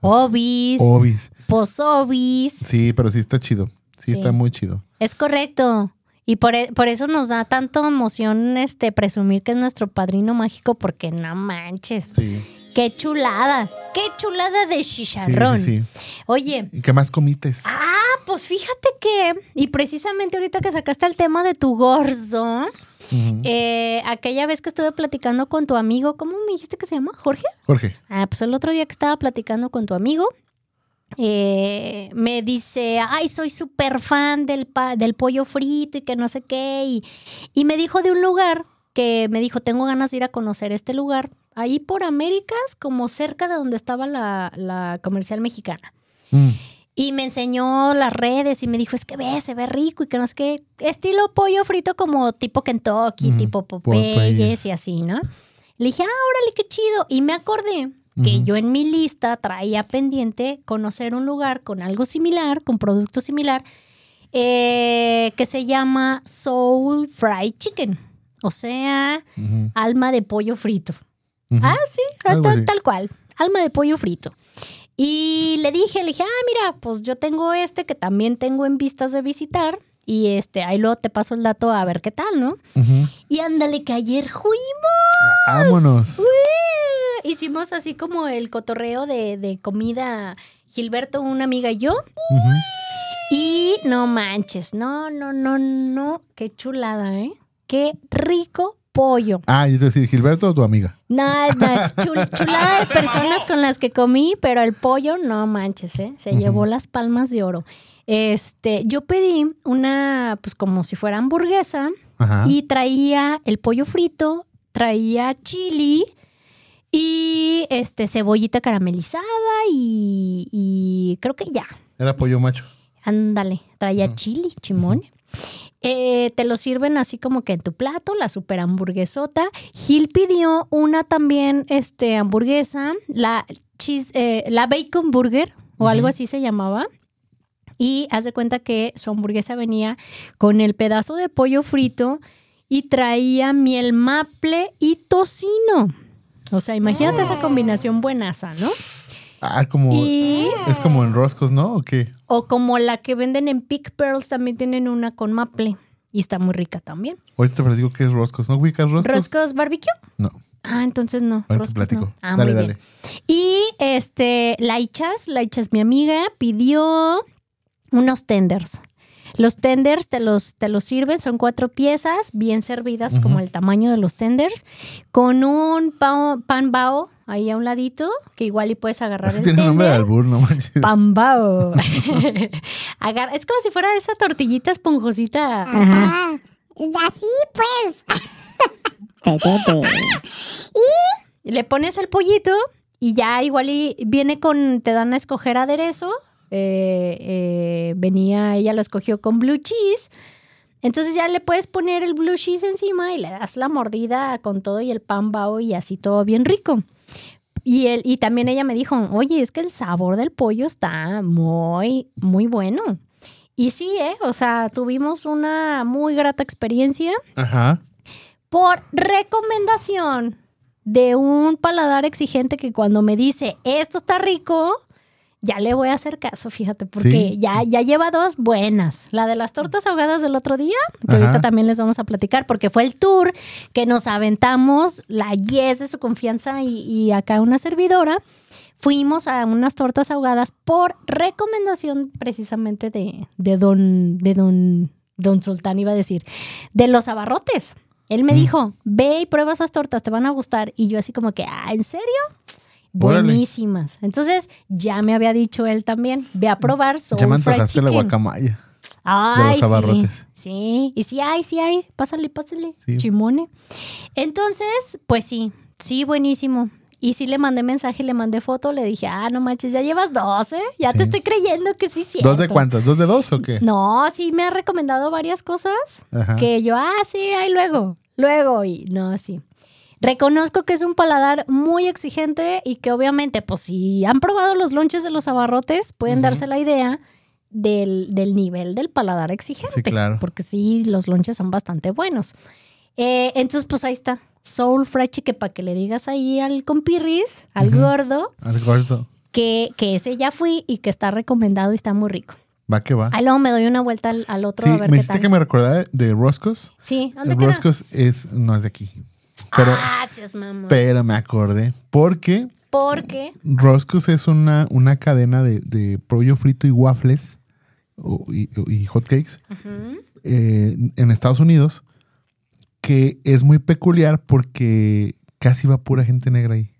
Obis, Obis. pozobis. Sí, pero sí está chido. Sí, Sí. está muy chido. Es correcto. Y por, e- por eso nos da tanto emoción este presumir que es nuestro padrino mágico, porque no manches. Sí. Qué chulada. Qué chulada de chicharrón. sí, sí. Oye, ¿Y qué más comites? ah, pues fíjate que, y precisamente ahorita que sacaste el tema de tu gordo, eh, aquella vez que estuve platicando con tu amigo, ¿cómo me dijiste que se llama? ¿Jorge? Jorge. Ah, pues el otro día que estaba platicando con tu amigo, eh, me dice, ay, soy súper fan del, pa- del pollo frito y que no sé qué. Y, y me dijo de un lugar que me dijo, tengo ganas de ir a conocer este lugar, ahí por Américas, como cerca de donde estaba la, la comercial mexicana. Mm. Y me enseñó las redes y me dijo, es que ve, se ve rico y que no sé qué. Estilo pollo frito como tipo Kentucky, Ujú, tipo Popeyes. Y así, ¿no? Le dije, ah, órale, qué chido. Y me acordé que yo en mi lista traía pendiente conocer un lugar con algo similar, con producto similar, eh, que se llama Soul Fried Chicken. O sea, alma de pollo frito. Ah, sí, tal, cual. Alma de pollo frito. Y le dije, le dije, ah, mira, pues yo tengo este que también tengo en vistas de visitar. Y este, ahí luego te paso el dato a ver qué tal, ¿no? Y ándale, que ayer fuimos. Vámonos. Ué, Hicimos así como el cotorreo de, de comida. Gilberto, una amiga y yo. Y no manches, no, no, no, no. Qué chulada, ¿eh? Qué rico pollo. Ah, yo te decir, Gilberto o tu amiga. Nada, chul- chulada de personas con las que comí, pero el pollo, no manches, ¿eh? Se llevó las palmas de oro. Este, yo pedí una, pues como si fuera hamburguesa, Ajá. y traía el pollo frito, traía chili y este cebollita caramelizada y, y creo que ya. Era pollo macho. Ándale, traía chili, chimón. Eh, te lo sirven así como que en tu plato, la super hamburguesota. Gil pidió una también, este, hamburguesa, la cheese, eh, la bacon burger o algo así se llamaba. Y haz de cuenta que su hamburguesa venía con el pedazo de pollo frito y traía miel maple y tocino. O sea, imagínate esa combinación buenaza, ¿no? Ah, como. Y Es como en roscos, ¿no? ¿O qué? o como la que venden en Pick Pearls, también tienen una con maple. Y está muy rica también. Ahorita te platico qué es roscos. ¿No ubicas roscos? ¿Roscos barbecue? No. Ah, entonces no. Ahorita te platico. no. Ah, dale, muy dale. bien. Y este, Laichas, Laichas, mi amiga, pidió unos tenders. Los tenders te los, te los sirven, son cuatro piezas, bien servidas, como el tamaño de los tenders, con un pao- pan bao ahí a un ladito, que igual y puedes agarrar Eso el tiene nombre de albur, no manches. Pambao. Agarra- es como si fuera esa tortillita esponjosita. Ajá. Así pues. Te. Le pones el pollito y ya igual y viene con, te dan a escoger aderezo. Eh, eh, venía, ella lo escogió con blue cheese. Entonces ya le puedes poner el blue cheese encima y le das la mordida con todo y el pan bao y así todo bien rico. Y, él, y también ella me dijo, oye, es que el sabor del pollo está muy, muy bueno. Y sí, ¿eh? O sea, tuvimos una muy grata experiencia Ajá. por recomendación de un paladar exigente que cuando me dice esto está rico, ya le voy a hacer caso, fíjate, porque Sí. ya, ya lleva dos buenas. La de las tortas ahogadas del otro día, que Ajá. ahorita también les vamos a platicar, porque fue el tour que nos aventamos, la yes de su confianza y, y acá una servidora. Fuimos a unas tortas ahogadas por recomendación precisamente de, de don, de don, don Sultán, iba a decir, de los abarrotes. Él Mm. me dijo, ve y prueba esas tortas, te van a gustar. Y yo así como que, ah, ¿en serio? Órale. Buenísimas. Entonces, ya me había dicho él también, ve a probar Soul Ya me antojaste la guacamaya. Ay, de los sí. abarrotes. Sí, y sí hay, sí hay. Pásale, pásale. Sí. Chimone. Entonces, pues sí, sí, buenísimo. Y sí le mandé mensaje, le mandé foto, le dije, ah, no manches, ya llevas dos, ¿eh? Ya Sí. te estoy creyendo que sí, sí. ¿Dos de cuántas? ¿Dos de dos o qué? No, sí me ha recomendado varias cosas Ajá. que yo, ah, sí, ahí luego, luego, y no, sí. Reconozco que es un paladar muy exigente y que obviamente, pues si han probado los lonches de los abarrotes, pueden darse la idea del, del nivel del paladar exigente. Sí, claro. Porque sí, los lonches son bastante buenos. Eh, entonces, pues ahí está. Soul Fried Chicken para que le digas ahí al compirris, al gordo, Al gordo. que, que ese ya fui y que está recomendado y está muy rico. Va que va. Ahí luego me doy una vuelta al, al otro Sí, a ver me qué hiciste tal. que me recordara de, Roscoe's. Sí, ¿dónde El queda? Roscoe's es, no es de aquí. Pero, Gracias, mamá. pero me acordé. Porque Porque Roscoe's es una, una cadena de, de pollo frito y waffles o- y, y hotcakes eh, en Estados Unidos que es muy peculiar porque casi va pura gente negra ahí.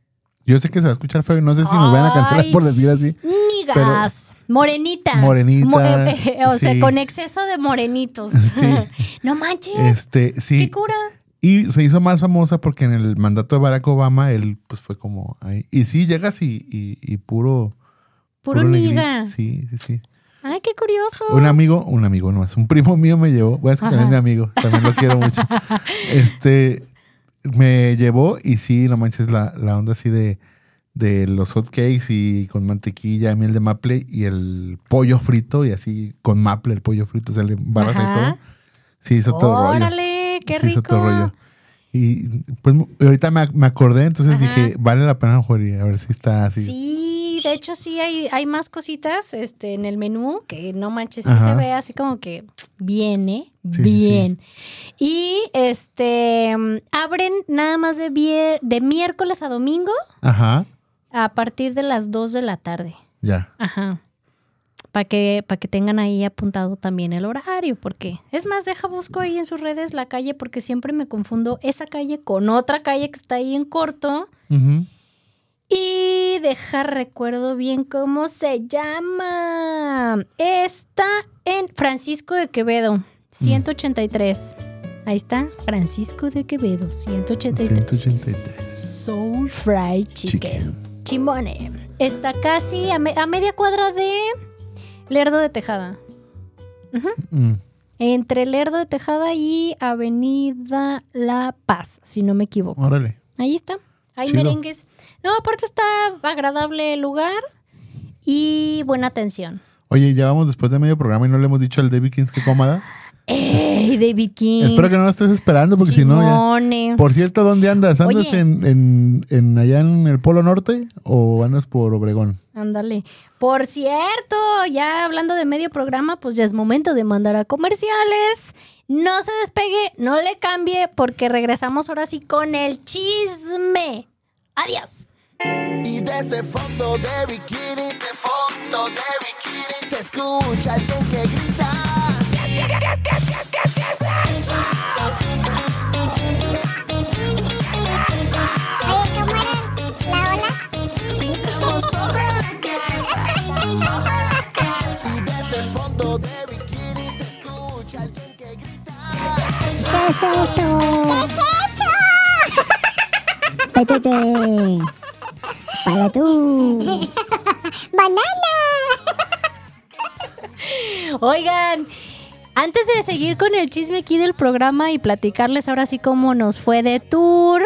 Yo sé que se va a escuchar feo y no sé si nos van a cancelar por decir así. Nigas, morenita. Morenita, eh, o sea, con exceso de morenitos. Sí. no manches. Este, sí. Qué cura. Y se hizo más famosa porque en el mandato de Barack Obama él pues fue como ahí. Y sí, llegas y, y, y puro... Puro niga. Sí, sí, sí. Ay, qué curioso. Un amigo, un amigo no es, un primo mío me llevó, voy a decir también mi amigo, también lo quiero mucho. Este, me llevó y sí, no manches, la, la onda así de, de los hot cakes y con mantequilla, miel de maple y el pollo frito y así con maple el pollo frito, sale barras y Ajá. todo. Sí, hizo todo rollo. Órale, qué Sí, hizo rico. todo rollo. Y pues ahorita me, me acordé, entonces Ajá. dije, vale la pena jugar y a ver si está así. Sí, de hecho sí hay, hay más cositas este, en el menú que no manches, sí Ajá. se ve así como que bien, ¿eh? Sí, bien. Y este abren nada más de, vier- de miércoles a domingo Ajá, a partir de las 2 de la tarde. ya. Ajá. Para que, para que tengan ahí apuntado también el horario, porque es más, deja busco ahí en sus redes la calle, porque siempre me confundo esa calle con otra calle que está ahí en corto. Y deja recuerdo bien cómo se llama. Está en Francisco de Quevedo, 183. Ahí está, Francisco de Quevedo, 183. 183. Soul Fried Chicken. Chicken. Chimone. Está casi a, me- a media cuadra de Lerdo de Tejada. Mm. Entre Lerdo de Tejada y Avenida La Paz, si no me equivoco. Órale. Ahí está. Hay Chido. merengues. No, aparte está agradable el lugar y buena atención. Oye, ya vamos después de medio programa y no le hemos dicho al David Kings que cómoda. ¡Ey, David King! Espero que no lo estés esperando porque si no ya. Por cierto, ¿dónde andas? ¿Andas Oye. en, en, en allá en el Polo Norte o andas por Obregón? Ándale. Por cierto, ya hablando de medio programa, pues ya es momento de mandar a comerciales. No se despegue, no le cambie, porque regresamos ahora sí con el chisme. Adiós. Y desde fondo de bikini, de fondo de bikini, se escucha alguien que grita. Para tú. Banana. Oigan, antes de seguir con el chisme aquí del programa y platicarles ahora sí cómo nos fue de tour.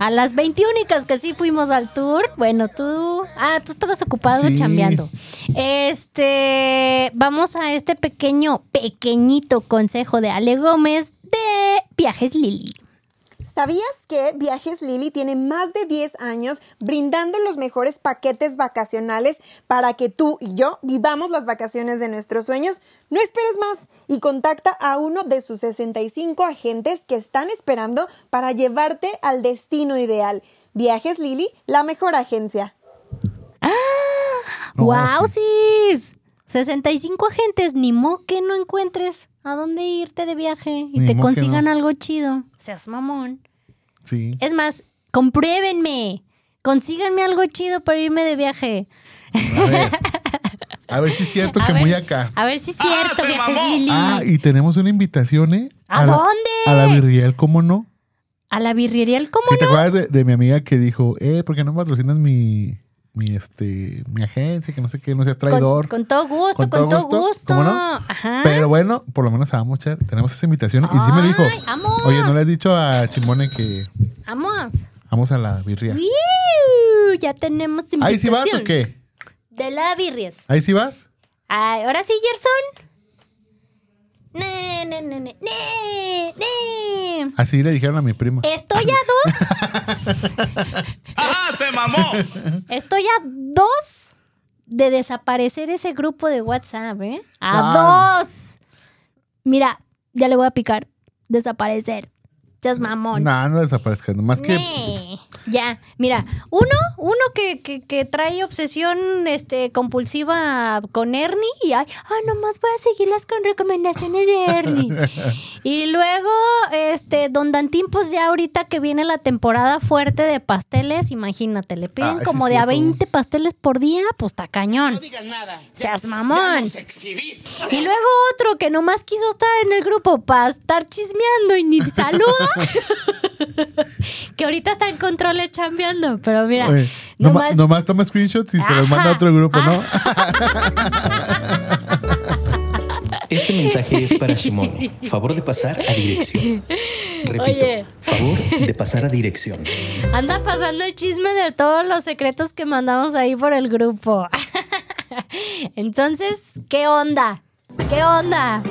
A las 21 que sí fuimos al tour. Bueno, tú. Ah, tú estabas ocupado Sí. chambeando. Este. Vamos a este pequeño, pequeñito consejo de Ale Gómez de Viajes Lili. ¿Sabías que Viajes Lili tiene más de 10 años brindando los mejores paquetes vacacionales para que tú y yo vivamos las vacaciones de nuestros sueños? No esperes más y contacta a uno de sus 65 agentes que están esperando para llevarte al destino ideal. Viajes Lili, la mejor agencia. No, ¡Wow, sis! 65 agentes, ni mo que no encuentres a dónde irte de viaje y Ni te consigan no. algo chido. Seas mamón. Sí. Es más, compruébenme. Consíganme algo chido para irme de viaje. A ver, a ver si es cierto A que ver, muy acá. A ver si es cierto, viajes Lili. Ah, y tenemos una invitación, ¿eh? ¿A dónde? A la Virreal, ¿cómo no? A la birrería, el cómo ¿Sí te no. acuerdas de, de mi amiga que dijo, eh, ¿por qué no patrocinas mi, mi, este, mi agencia? Que no sé qué, no seas traidor. Con, con todo gusto, Con con, todo todo gusto, gusto. ¿cómo no? Ajá. Pero bueno, por lo menos vamos, Cher. Tenemos esa invitación. Y sí me dijo, vamos. oye, ¿no le has dicho a Chimone que Vamos. vamos a la birria? Ya tenemos invitación. ¿Ahí sí vas o qué? De la birries. ¿Ahí sí vas? Ay, ahora sí, Gerson. Ne, ne, ne, ne, ne, ne. Así le dijeron a mi prima. Estoy a dos. ¡Ah, se mamó! Estoy a dos de desaparecer ese grupo de WhatsApp, ¿eh? A Ah. dos. Mira, ya le voy a picar. Desaparecer. Seas mamón. No, no desaparezca. Nomás que Nee. Ya, mira, uno, uno que, que, que trae obsesión este, compulsiva con Ernie y ay, ah, nomás voy a seguirlas con recomendaciones de Ernie. y luego, este, Don Dantín, pues ya ahorita que viene la temporada fuerte de pasteles, imagínate, le piden Ah, sí, como de a cierto. 20 pasteles por día, pues está cañón. Seas mamón. Y luego otro que nomás quiso estar en el grupo para estar chismeando y ni saluda. que ahorita está en controles chambeando, pero mira, Oye, nomás, nomás, toma screenshots y se los manda a otro grupo, ¿no? Este mensaje es para Shimon. Favor de pasar a dirección. Repito, Oye. favor de pasar a dirección. anda pasando el chisme de todos los secretos que mandamos ahí por el grupo. Entonces, ¿qué onda? ¿Qué onda?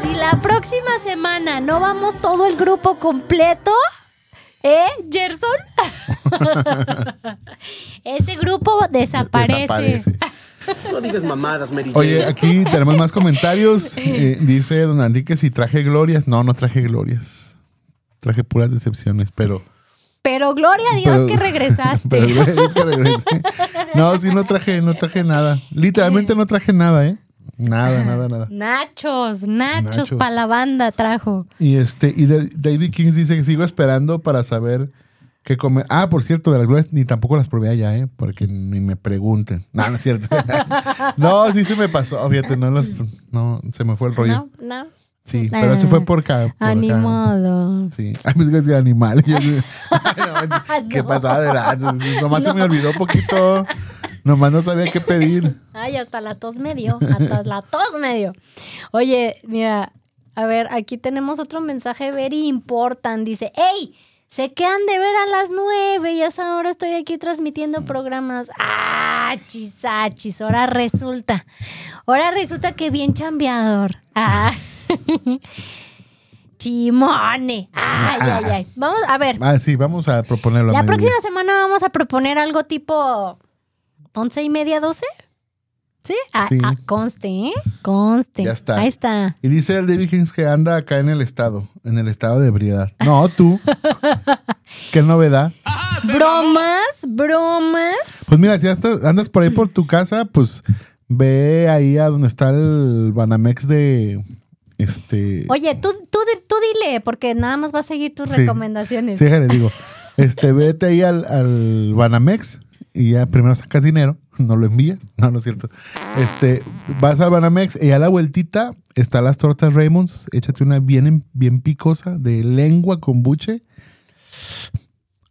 Si la próxima semana no vamos todo el grupo completo, ¿eh, Gerson? Ese grupo desaparece. Desaparece. No digas mamadas, Mary. Oye, aquí tenemos más comentarios. Eh, dice Don Andy que si traje glorias. No, no traje glorias. Traje puras decepciones, pero. Pero gloria a Dios pero- que regresaste. pero gloria a Dios que regresé. No, sí, no traje, no traje nada. Literalmente no traje nada, ¿eh? Nada, nada, nada. Nachos, nachos, Nachos. para la banda trajo. Y este, y David Kings dice que sigo esperando para saber qué comer. Ah, por cierto, de las glorias ni tampoco las probé allá, ¿eh? Porque ni me pregunten. No, no es cierto. no, sí se me pasó, fíjate, no los, no, se me fue el rollo. No, no. Sí, pero se fue por acá. por acá. Animado. Sí. Ay, me decir animal. Yo así, ay, no ¿Qué No. pasaba de lanza? Nomás se me olvidó poquito. Nomás no sabía qué pedir. Ay, hasta la tos me dio. Hasta la tos me dio. Oye, mira, a ver, aquí tenemos otro mensaje very important. Dice, hey, se quedan de ver a las nueve y a esa hora estoy aquí transmitiendo programas. Ah, chisachis, ahora resulta. Ahora resulta que bien chambeador. Ah. Chimone. Ay, ay, ay. Vamos, a ver. Ah, sí, vamos a proponerlo. La próxima semana vamos a proponer algo tipo once y media, doce. ¿Sí? Ah, Sí. ah, conste, ¿eh? Conste. Ya está. Ahí está. Y dice el David Kings que anda acá en el estado, en el estado de ebriedad. No, tú. Qué novedad. Bromas, bromas. Pues mira, si andas, por ahí por tu casa, pues ve ahí a donde está el Banamex de este. Oye, tú, tú, tú dile, porque nada más va a seguir tus Sí. recomendaciones. Sí, déjale, digo. Este, vete ahí al, al Banamex y ya primero sacas dinero, no lo envías. No, no es cierto. Este, vas al Banamex y a la vueltita están las tortas Raymonds. Échate una bien, bien picosa de lengua con buche.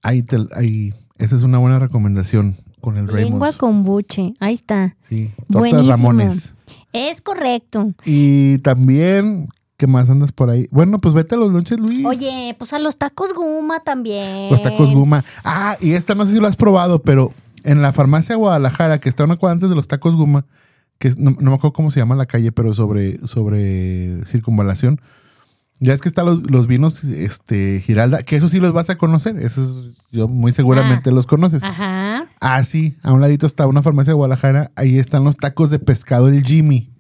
Ahí, te, ahí, esa es una buena recomendación con el Lengua Raymonds. con buche. Ahí está. Sí, tortas Buenísimo. Ramones. Es correcto. Y también, ¿qué más andas por ahí? Bueno, pues vete a los lonches, Luis. Oye, pues a los tacos Guma también. Los tacos Guma. Ah, y esta no sé si lo has probado, pero en la farmacia Guadalajara, que está una cuadra antes de los tacos Guma, que es- no, no me acuerdo cómo se llama la calle, pero sobre, sobre circunvalación. Ya es que están los, los vinos este, Giralda, que eso sí los vas a conocer. Eso yo muy seguramente Ah. los conoces. Ajá. Ah, sí, a un ladito está una farmacia de Guadalajara, ahí están los tacos de pescado el Jimmy.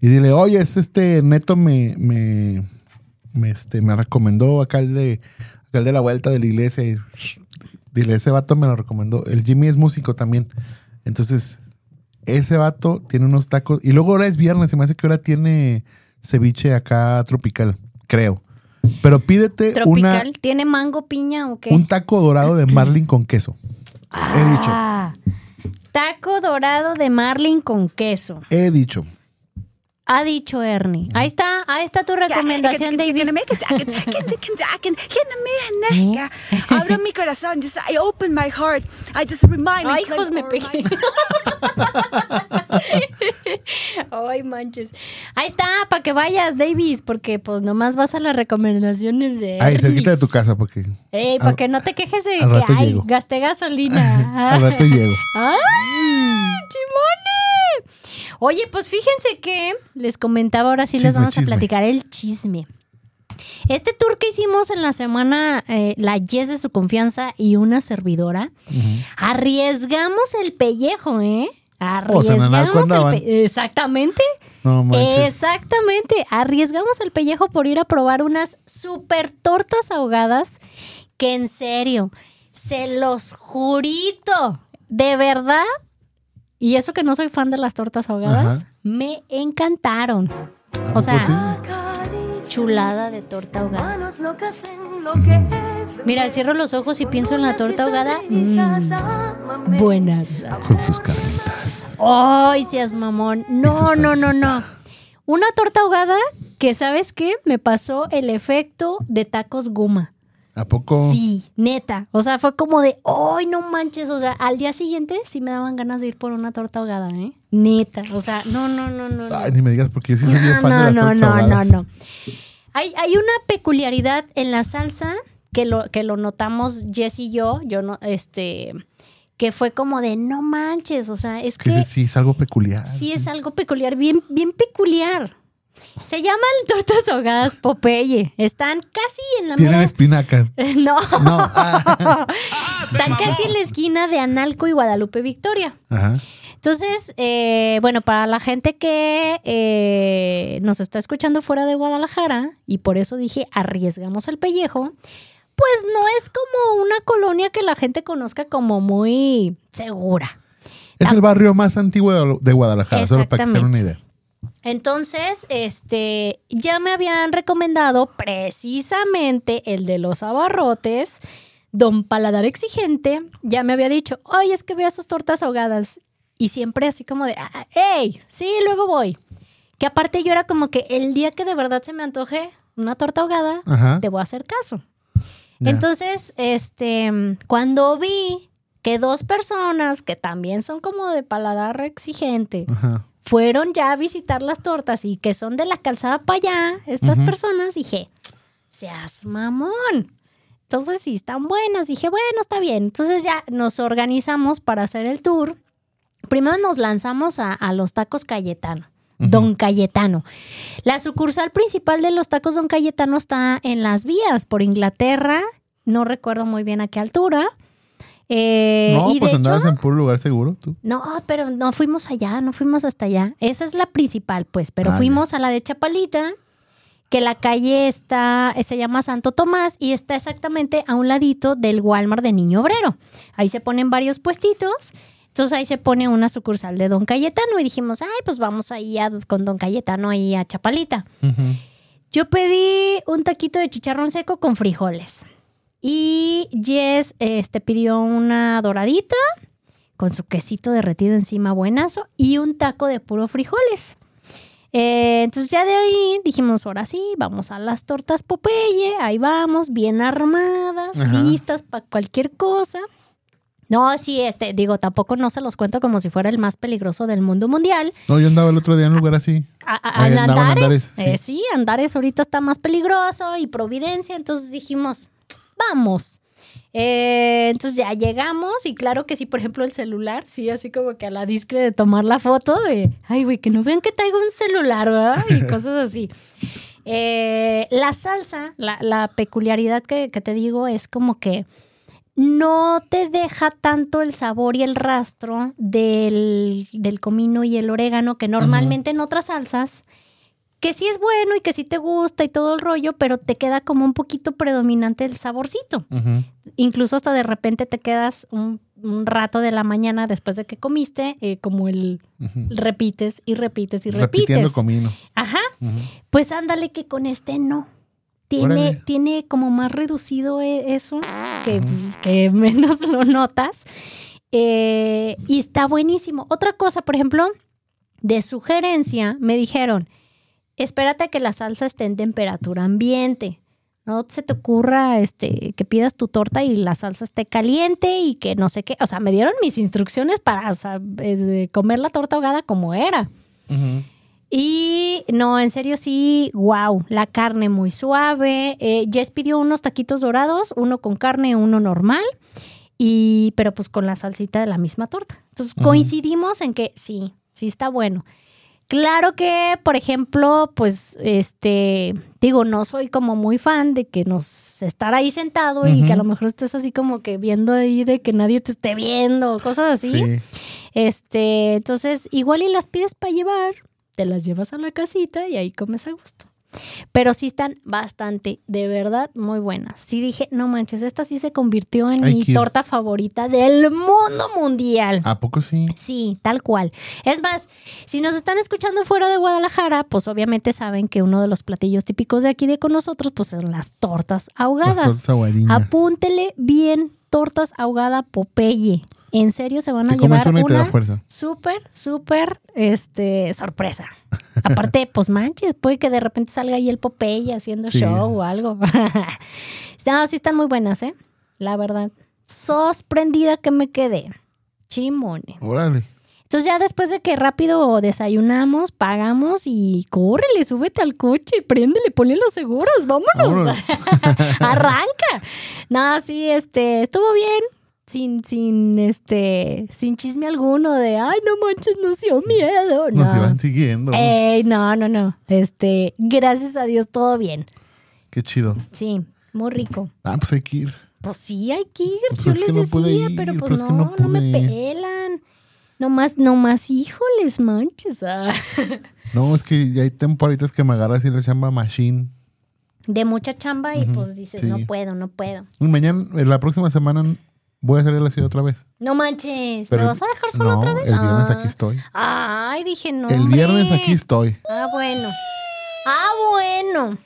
Y dile, oye, es este neto me, me, me, este, me recomendó acá el de, acá el de la vuelta de la iglesia. Y dile, ese vato me lo recomendó. El Jimmy es músico también. Entonces, ese vato tiene unos tacos. Y luego ahora es viernes, se me hace que ahora tiene ceviche acá tropical, creo. Pero pídete una, Tropical. ¿Tiene mango, piña o qué? un taco dorado de marlin con queso. He dicho. Ah, taco dorado de marlin con queso. He dicho. Ha dicho Ernie. Ahí está, ahí está tu recomendación, Davis. Abro mi corazón. Just, I open my heart. I just remind Ay, hijos, me pegué. Ay, manches. Ahí está, para que vayas, Davis, porque pues nomás vas a las recomendaciones de. Ay, Ernie. cerquita de tu casa, porque Ey, para que no te quejes de al rato que, ay, llego. gasté gasolina. al rato llego. ¡Ay, chimone! Oye, pues fíjense que les comentaba, ahora sí les vamos chisme. a platicar el chisme. Este tour que hicimos en la semana, eh, la Yes de su confianza y una servidora, arriesgamos el pellejo, ¿eh? O sea, en el narco Arriesgamos el pe- Exactamente. No. Exactamente. Arriesgamos el pellejo por ir a probar unas super tortas ahogadas que en serio, se los jurito, de verdad. Y eso que no soy fan de las tortas ahogadas, Ajá. me encantaron. O ¿A sea, sí? chulada de torta ahogada. Mira, cierro los ojos y pienso en la torta ahogada. Mm, buenas. Con sus carnitas. Ay, seas mamón. No, no, no, no. Una torta ahogada que, ¿sabes qué? Me pasó el efecto de tacos guma. ¿A poco? Sí, neta. O sea, fue como de, ¡ay, no manches! O sea, al día siguiente sí me daban ganas de ir por una torta ahogada, ¿eh? Neta. O sea, no, no, no, no. no. Ay, ni me digas, porque yo sí soy bien No, fan de no, las no, tortas no, no, ahogadas. no. Hay, hay una peculiaridad en la salsa que lo, que lo notamos Jess y yo, yo no, este, que fue como de no manches, o sea, es Que que sí es algo peculiar. sí es algo peculiar, bien, bien peculiar. Se llaman tortas ahogadas Popeye. Están casi en la Tienen mera... espinaca. No, No. ah, están casi en la esquina de Analco y Guadalupe Victoria. Ajá. Entonces, eh, bueno, para la gente que eh, nos está escuchando fuera de Guadalajara, y por eso dije arriesgamos el pellejo, pues no es como una colonia que la gente conozca como muy segura. Es el barrio más antiguo de- de Guadalajara, solo para que se den una idea. Entonces, este, ya me habían recomendado precisamente el de los abarrotes. Don Paladar Exigente ya me había dicho, oye, es que veo esas tortas ahogadas. Y siempre así como de, "Ah, hey, sí, luego voy. Que aparte yo era como que el día que de verdad se me antoje una torta ahogada, Ajá. te voy a hacer caso. Entonces, este, cuando vi que dos personas que también son como de paladar exigente, Ajá. Fueron ya a visitar las tortas y que son de la calzada para allá, estas personas, dije, seas mamón. Entonces, si están buenas, dije, bueno, está bien. Entonces ya nos organizamos para hacer el tour. Primero nos lanzamos a, a los tacos Cayetano. Don Cayetano. La sucursal principal de los tacos Don Cayetano está en las vías por Inglaterra. No recuerdo muy bien a qué altura. Eh, no, y de pues hecho- andabas en puro lugar seguro, tú. no, pero no fuimos allá, no fuimos hasta allá. Esa es la principal, pues, pero Ah, fuimos a la de Chapalita, que la calle está, se llama Santo Tomás y está exactamente a un ladito del Walmart de Niño Obrero. Ahí se ponen varios puestitos. Entonces ahí se pone una sucursal de Don Cayetano y dijimos, ay, pues vamos ahí a- con Don Cayetano ahí a Chapalita. Yo pedí un taquito de chicharrón seco con frijoles. Y Jess este, pidió una doradita con su quesito derretido encima, buenazo, y un taco de puro frijoles. Eh, entonces ya de ahí dijimos, ahora sí, vamos a las tortas Popeye, ahí vamos, bien armadas, Ajá. listas para cualquier cosa. No, sí, este, digo, tampoco no se los cuento como si fuera el más peligroso del mundo mundial. No, yo andaba el otro día en un lugar así. A. Andares, Eh, sí, Andares ahorita está más peligroso y Providencia. Entonces dijimos, vamos. Eh, entonces ya llegamos y claro que sí, por ejemplo, el celular, sí, así como que a la discre de tomar la foto de, ay, güey, que no vean que traigo un celular, ¿verdad? Y cosas así. Eh, la salsa, la, la peculiaridad que, que te digo es como que no te deja tanto el sabor y el rastro del, del comino y el orégano que normalmente en otras salsas, que sí es bueno y que sí te gusta y todo el rollo, pero te queda como un poquito predominante el saborcito. Incluso hasta de repente te quedas un, rato de la mañana después de que comiste, eh, como el uh -huh. repites y repites y Repitiendo repites. comino. Ajá. Pues ándale que con este no. Tiene, tiene como más reducido eh, eso, que, menos lo notas. Eh, y está buenísimo. Otra cosa, por ejemplo, de sugerencia, me dijeron, espérate que la salsa esté en temperatura ambiente. No se te ocurra este, que pidas tu torta y la salsa esté caliente y que no sé qué. O sea, me dieron mis instrucciones para comer la torta ahogada como era. Y no, en serio sí, wow, la carne muy suave. Eh, Jess pidió unos taquitos dorados, uno con carne, uno normal, y, pero pues con la salsita de la misma torta. Entonces coincidimos en que sí, sí está bueno. Claro que, por ejemplo, pues, este, digo, no soy como muy fan de que nos estar ahí sentado y que a lo mejor estés así como que viendo ahí de que nadie te esté viendo, cosas así. Este, entonces, igual y las pides para llevar, te las llevas a la casita y ahí comes a gusto. Pero sí están bastante, de verdad, muy buenas. Sí dije, no manches, esta sí se convirtió en mi torta favorita del mundo mundial. ¿A poco sí? Sí, tal cual. Es más, si nos están escuchando fuera de Guadalajara, pues obviamente saben que uno de los platillos típicos de aquí de con nosotros, pues son las tortas ahogadas. Las tortas Apúntele bien tortas ahogada Popeye. En serio se van a llevar una, una súper, súper este, sorpresa. Aparte, pues manches, puede que de repente salga ahí el Popeye haciendo show o algo. no, sí están muy buenas, ¿eh? La verdad. Sorprendida que me quedé. Chimone. Órale. Entonces ya después de que rápido desayunamos, pagamos y córrele, súbete al coche, préndele, ponle los seguros, vámonos. Arranca. No, sí, este, estuvo bien. Sin, sin, este, sin chisme alguno de, ay, no manches, nos dio miedo. No. Nos iban siguiendo. Ey, no, no, no. Este, gracias a Dios, todo bien. Qué chido. Sí, muy rico. Ah, pues hay que ir. Pues sí, hay que ir. Pues yo les decía, pero pues, pues no, no, no me pelan. No más, no más, híjoles, manches. Ah. No, es que ya hay temporaditas que me agarras y la chamba machine. De mucha chamba y pues dices, no puedo, no puedo. Mañana, eh, la próxima semana voy a salir a la ciudad otra vez. No manches, Pero ¿me vas a dejar solo otra vez? El viernes aquí ah. estoy. Ay, dije no. El viernes aquí estoy. Ah, bueno. Ah, bueno.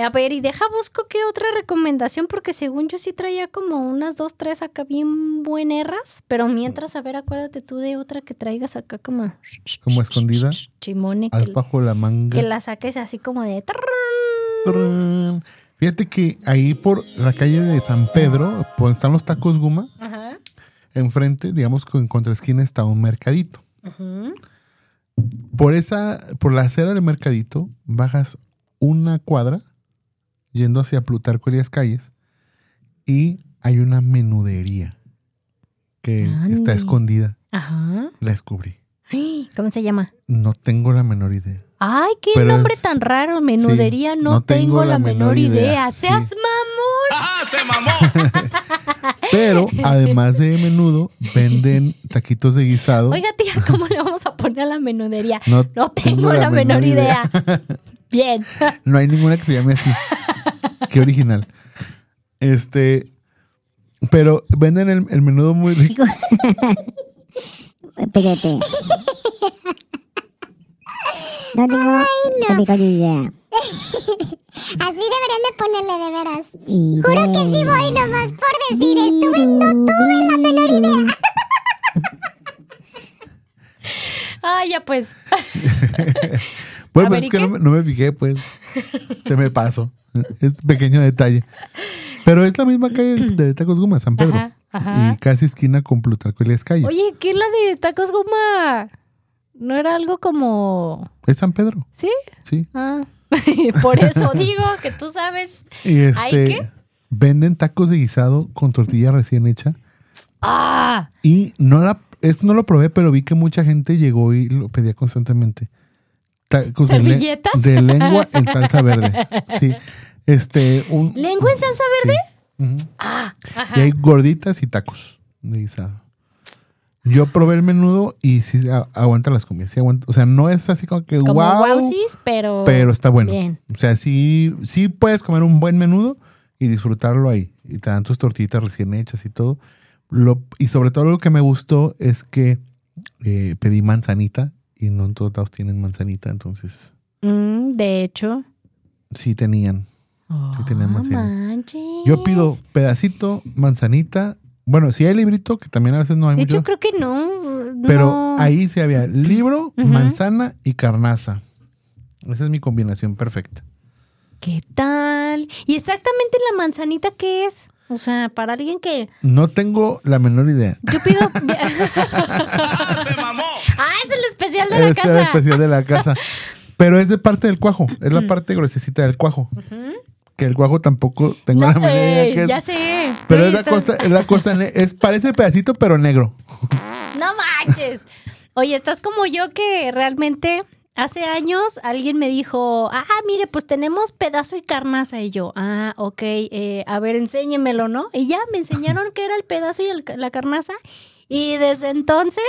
A ver, y deja busco qué otra recomendación, porque según yo sí traía como unas dos, tres acá bien buenerras, pero mientras, a ver, acuérdate tú de otra que traigas acá como... Como escondida. Chimone. Al bajo la manga. Que la saques así como de... Fíjate que ahí por la calle de San Pedro, donde están los tacos Guma, Ajá. enfrente, digamos que en contraesquina está un mercadito. Por esa, por la acera del mercadito, bajas una cuadra yendo hacia Plutarco Elías Calles y hay una menudería que está escondida. Ajá. La descubrí. Ay, ¿Cómo se llama? No tengo la menor idea. Ay, qué Pero nombre es- tan raro. Menudería, Sí, no, tengo, la menor idea. Sí. Seas mamón. ¡Ah, se mamó! Pero además de menudo, venden taquitos de guisado. Oiga, tía, ¿cómo le vamos a poner a la menudería? No No, tengo, la, menor idea. Bien. No hay ninguna que se llame así. Qué original. Este. Pero venden el, el menudo muy rico. Espérate. No tengo tampoco ni idea. Así deberían de ponerle de veras. Juro que sí voy nomás por decir, estuve, no tuve la menor idea. Ah, ya pues. Bueno, pues es ¿y que no, me- no me fijé, pues. Se me pasó. Es pequeño detalle. Pero es la misma calle de Tacos Guma, San Pedro. Ajá, ajá. Y casi esquina con Plutarco Elías Calles. Oye, ¿qué es la de tacos goma? ¿No era algo como... Es San Pedro, ¿Sí? sí. Ah. Por eso digo que tú sabes. Y ¿Ay, este. qué? Venden tacos de guisado con tortilla recién hecha. Ah, Y no la, esto no lo probé, pero vi que mucha gente llegó y lo pedía constantemente. Tacos de, le- ¿Servilletas? de lengua en salsa verde. Sí. Este, un, ¿lengua en salsa verde? sí. Ah, Y hay gorditas y tacos de guisado. Yo probé el menudo y sí aguanta las comidas. Sí aguanta. O sea, no es así como que Como wow, wowsis, pero... pero está bueno. Bien. O sea, sí, sí puedes comer un buen menudo y disfrutarlo ahí. Y te dan tus tortillitas recién hechas y todo. Lo, y sobre todo lo que me gustó es que eh, pedí manzanita y no en todos lados tienen manzanita. Entonces, Mm, de hecho. sí tenían. Sí tenían Ah, manzanita. manches. Yo pido pedacito, manzanita. Bueno, si hay librito, que también a veces no hay De mucho. hecho, creo que no. Pero no. ahí sí había libro, manzana y carnaza. Esa es mi combinación perfecta. ¿Qué tal? ¿Y exactamente la manzanita qué es? O sea, para alguien que No tengo la menor idea. yo pido. ah, es el especial de la casa. era especial de la casa. Pero es de parte del cuajo. Es Mm. la parte gruesecita del cuajo. Que el cuajo tampoco tengo la menor idea qué es. ya sé. Pero Sí, es la cosa, es la cosa, es, parece pedacito, pero negro. No manches. Oye, estás como yo que realmente hace años alguien me dijo, ah, mire, pues tenemos pedazo y carnaza. Y yo, ah, ok, eh, a ver, enséñemelo, ¿no? Y ya me enseñaron qué era el pedazo y el- la carnaza. Y desde entonces,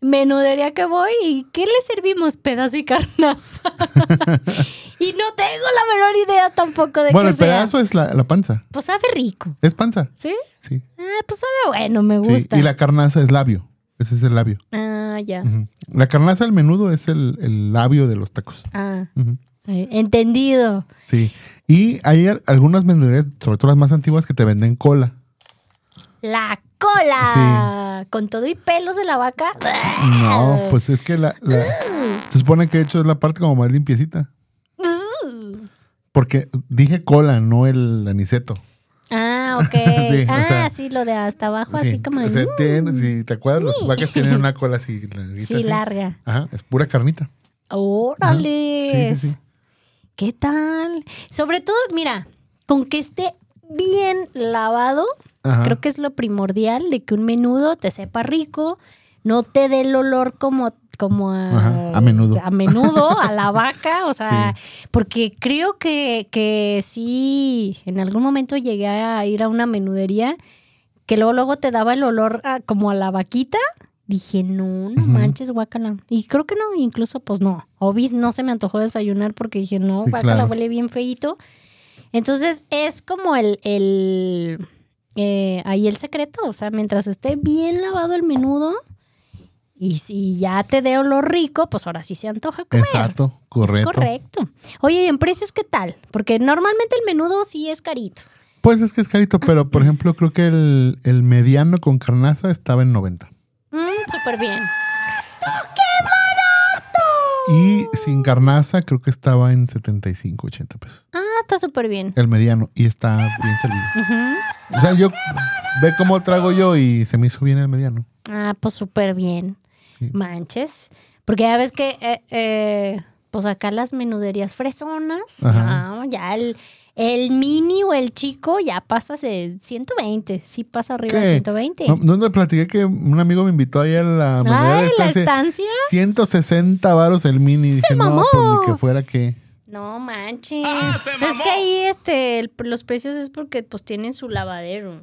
menudería que voy, ¿y qué le servimos? Pedazo y carnaza. y no tengo la menor idea tampoco de Bueno, qué el sea. pedazo es la, la panza. Pues sabe rico, Es panza. ¿sí? Sí. Ah, pues sabe bueno, me sí. gusta. Y la carnaza es labio. Ese es el labio. Ah, ya. La carnaza, el menudo, es el, el labio de los tacos. Ah, entendido. Sí. Y hay al- algunas menuderías, sobre todo las más antiguas, que te venden cola. La cola. Con todo y pelos de la vaca. No, pues es que la, la- se supone que de hecho es la parte como más limpiecita. Porque dije cola, no el aniceto. Ah, ok. Sí, o ah, sea, sí, lo de hasta abajo, Sí, así como. o sea, de, tiene- si te acuerdas, las vacas tienen una cola así larguita. sí, así. larga. Ajá, es pura carnita. Órale. Sí, sí, sí. ¿Qué tal? Sobre todo, mira, con que esté bien lavado, Ajá. creo que es lo primordial de que un menudo te sepa rico, no te dé el olor como como a, Ajá, a menudo. a menudo, a la vaca, o sea, porque creo que, que sí, en algún momento llegué a ir a una menudería que luego, luego te daba el olor a- como a la vaquita. Dije, no, no manches, guácala. Y creo que no, incluso pues no. Obis no se me antojó desayunar porque dije, no, Sí, claro. huele bien feito. Entonces es como el, el eh, ahí el secreto, o sea, mientras esté bien lavado el menudo y si ya te dé olor rico, pues ahora sí se antoja comer. Exacto, Es correcto. correcto. Oye, ¿y en precios qué tal? Porque normalmente el menudo sí es carito. Pues es que es carito, pero por ejemplo, creo que el, el mediano con carnaza estaba en 90. Mm, Súper bien. Y sin carnaza creo que estaba en 75, 80 pesos. Ah, está súper bien. El mediano y está bien servido. O sea, yo ve cómo trago yo y se me hizo bien el mediano. Ah, pues súper bien. Sí. Manches. Porque ya ves que, eh, eh, pues acá las menuderías fresonas, no, ya el, el mini o el chico ya pasa de 120. Sí pasa arriba de ¿Qué? 120. No, no te platiqué que un amigo me invitó ahí a la Ay, de la estancia. estancia. 160 varos el mini. Dije, no, mamó. pues ni que fuera que. No manches. Ah, se es que ahí este, el- los precios es porque pues tienen su lavadero.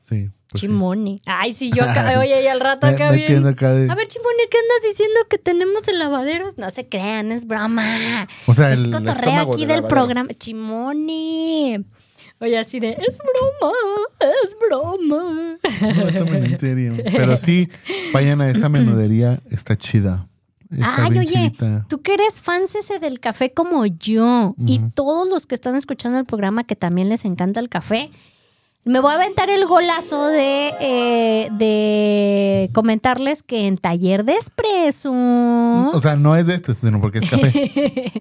Sí. pues sí. Chimone. Ay, sí, yo acá, oye, y al rato Me- acá bien. metiendo acá de- A ver, Chimone, ¿qué andas diciendo que tenemos el lavaderos? No se crean, es broma. O sea, es el cotorreo estómago aquí del del lavadero. programa. Chimone. Oye, así de, es broma, es broma. No me tomen en serio. Pero sí, vayan a esa menudería. Está chida. Está Ay, oye, chidita. tú que eres ese del café como yo y todos los que están escuchando el programa que también les encanta el café, me voy a aventar el golazo de, eh, de comentarles que en Taller de Espresso, O sea, no es de este, sino porque es café.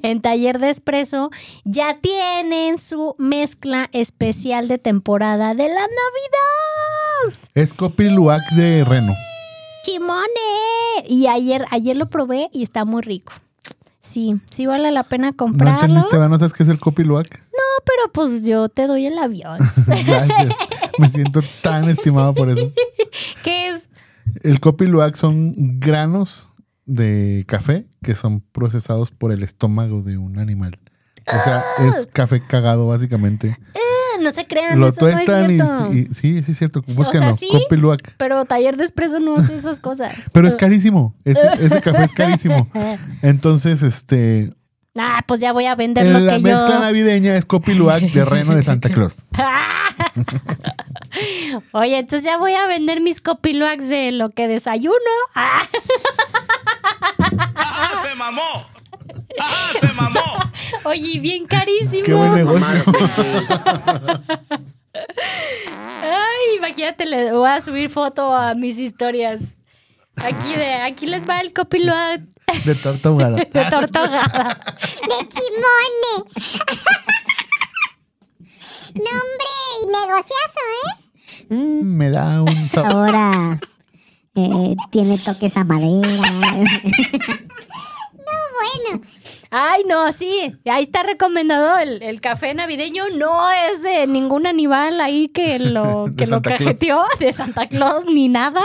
en Taller de Espresso, ya tienen su mezcla especial de temporada de la Navidad. es Copiluac de Reno. ¡Chimone! Y ayer, ayer lo probé y está muy rico. Sí, sí vale la pena ¿No comprarlo. entendiste, va? ¿No sabes qué es el Copiluac? No, pero pues yo te doy el avión. Gracias. Me siento tan estimado por eso. ¿Qué es? El Copiluac son granos de café que son procesados por el estómago de un animal. O sea, es café cagado, básicamente. No se crean, Lo eso no es tuestan y, cierto. y- Sí, sí, es cierto. sea, Búsquenlo. sí. Copiluac. Pero taller de espresso no hace esas cosas. Pero es carísimo. Ese, ese café es carísimo. Entonces, este. Ah, pues ya voy a vender En lo la que mezcla yo. navideña es Copiluac de Reno de Santa Claus. Oye, entonces ya voy a vender mis copiluacs de lo que desayuno. ¡Ah, se mamó! ¡Ah, se mamó! oye, bien carísimo. Qué buen negocio. Ay, imagínate, le voy a subir foto a mis historias. Aquí, de, aquí les va el copiloto De torta ahogada. de torta ahogada. De chimone. no, hombre, y negociazo, ¿eh? Mm, Me da un sabor. Ahora eh, tiene toques a madera. Bueno, Ay, no, sí. Ahí está recomendado el, el café navideño. No es de ningún animal ahí que lo, que lo Santa Claus. cajeteó, de Santa Claus ni nada.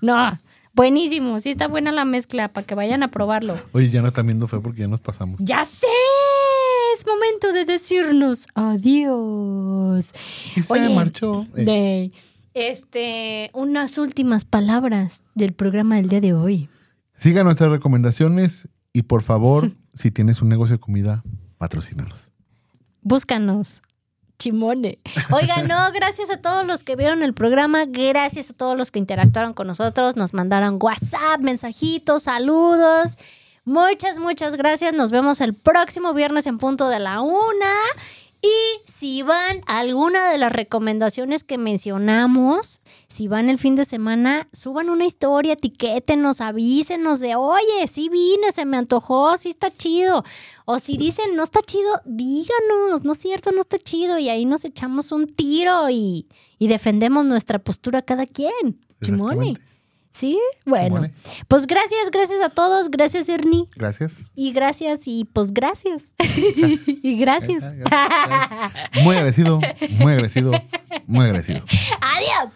No, buenísimo. Sí está buena la mezcla para que vayan a probarlo. Oye, ya no están viendo feo porque ya nos pasamos. ¡Ya sé! Es momento de decirnos adiós. Y se Oye, marchó. Eh, de- este, unas últimas palabras del programa del día de hoy. Siga nuestras recomendaciones y por favor, si tienes un negocio de comida, patrocínanos. Búscanos. Chimone. Oigan, no, gracias a todos los que vieron el programa, gracias a todos los que interactuaron con nosotros, nos mandaron WhatsApp, mensajitos, saludos. Muchas, muchas gracias. Nos vemos el próximo viernes en punto de la una. Y si van alguna de las recomendaciones que mencionamos, si van el fin de semana, suban una historia, etiquétenos, avísenos de, oye, sí vine, se me antojó, sí está chido. O si dicen, no está chido, díganos, no es cierto, no está chido. Y ahí nos echamos un tiro y, y defendemos nuestra postura cada quien. Chimone. Sí, bueno. Pues gracias, gracias a todos. Gracias, Ernie. Gracias. Y gracias, y pues gracias. y gracias. Muy agradecido, muy agradecido, muy agradecido. Adiós.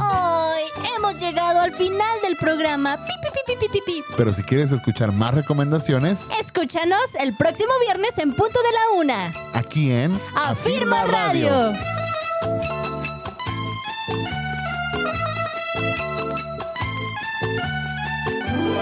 Hoy hemos llegado al final del programa. Pi, pi, pi. Pero si quieres escuchar más recomendaciones, Escúchanos el próximo viernes en punto de la una. aquí en Afirma Radio.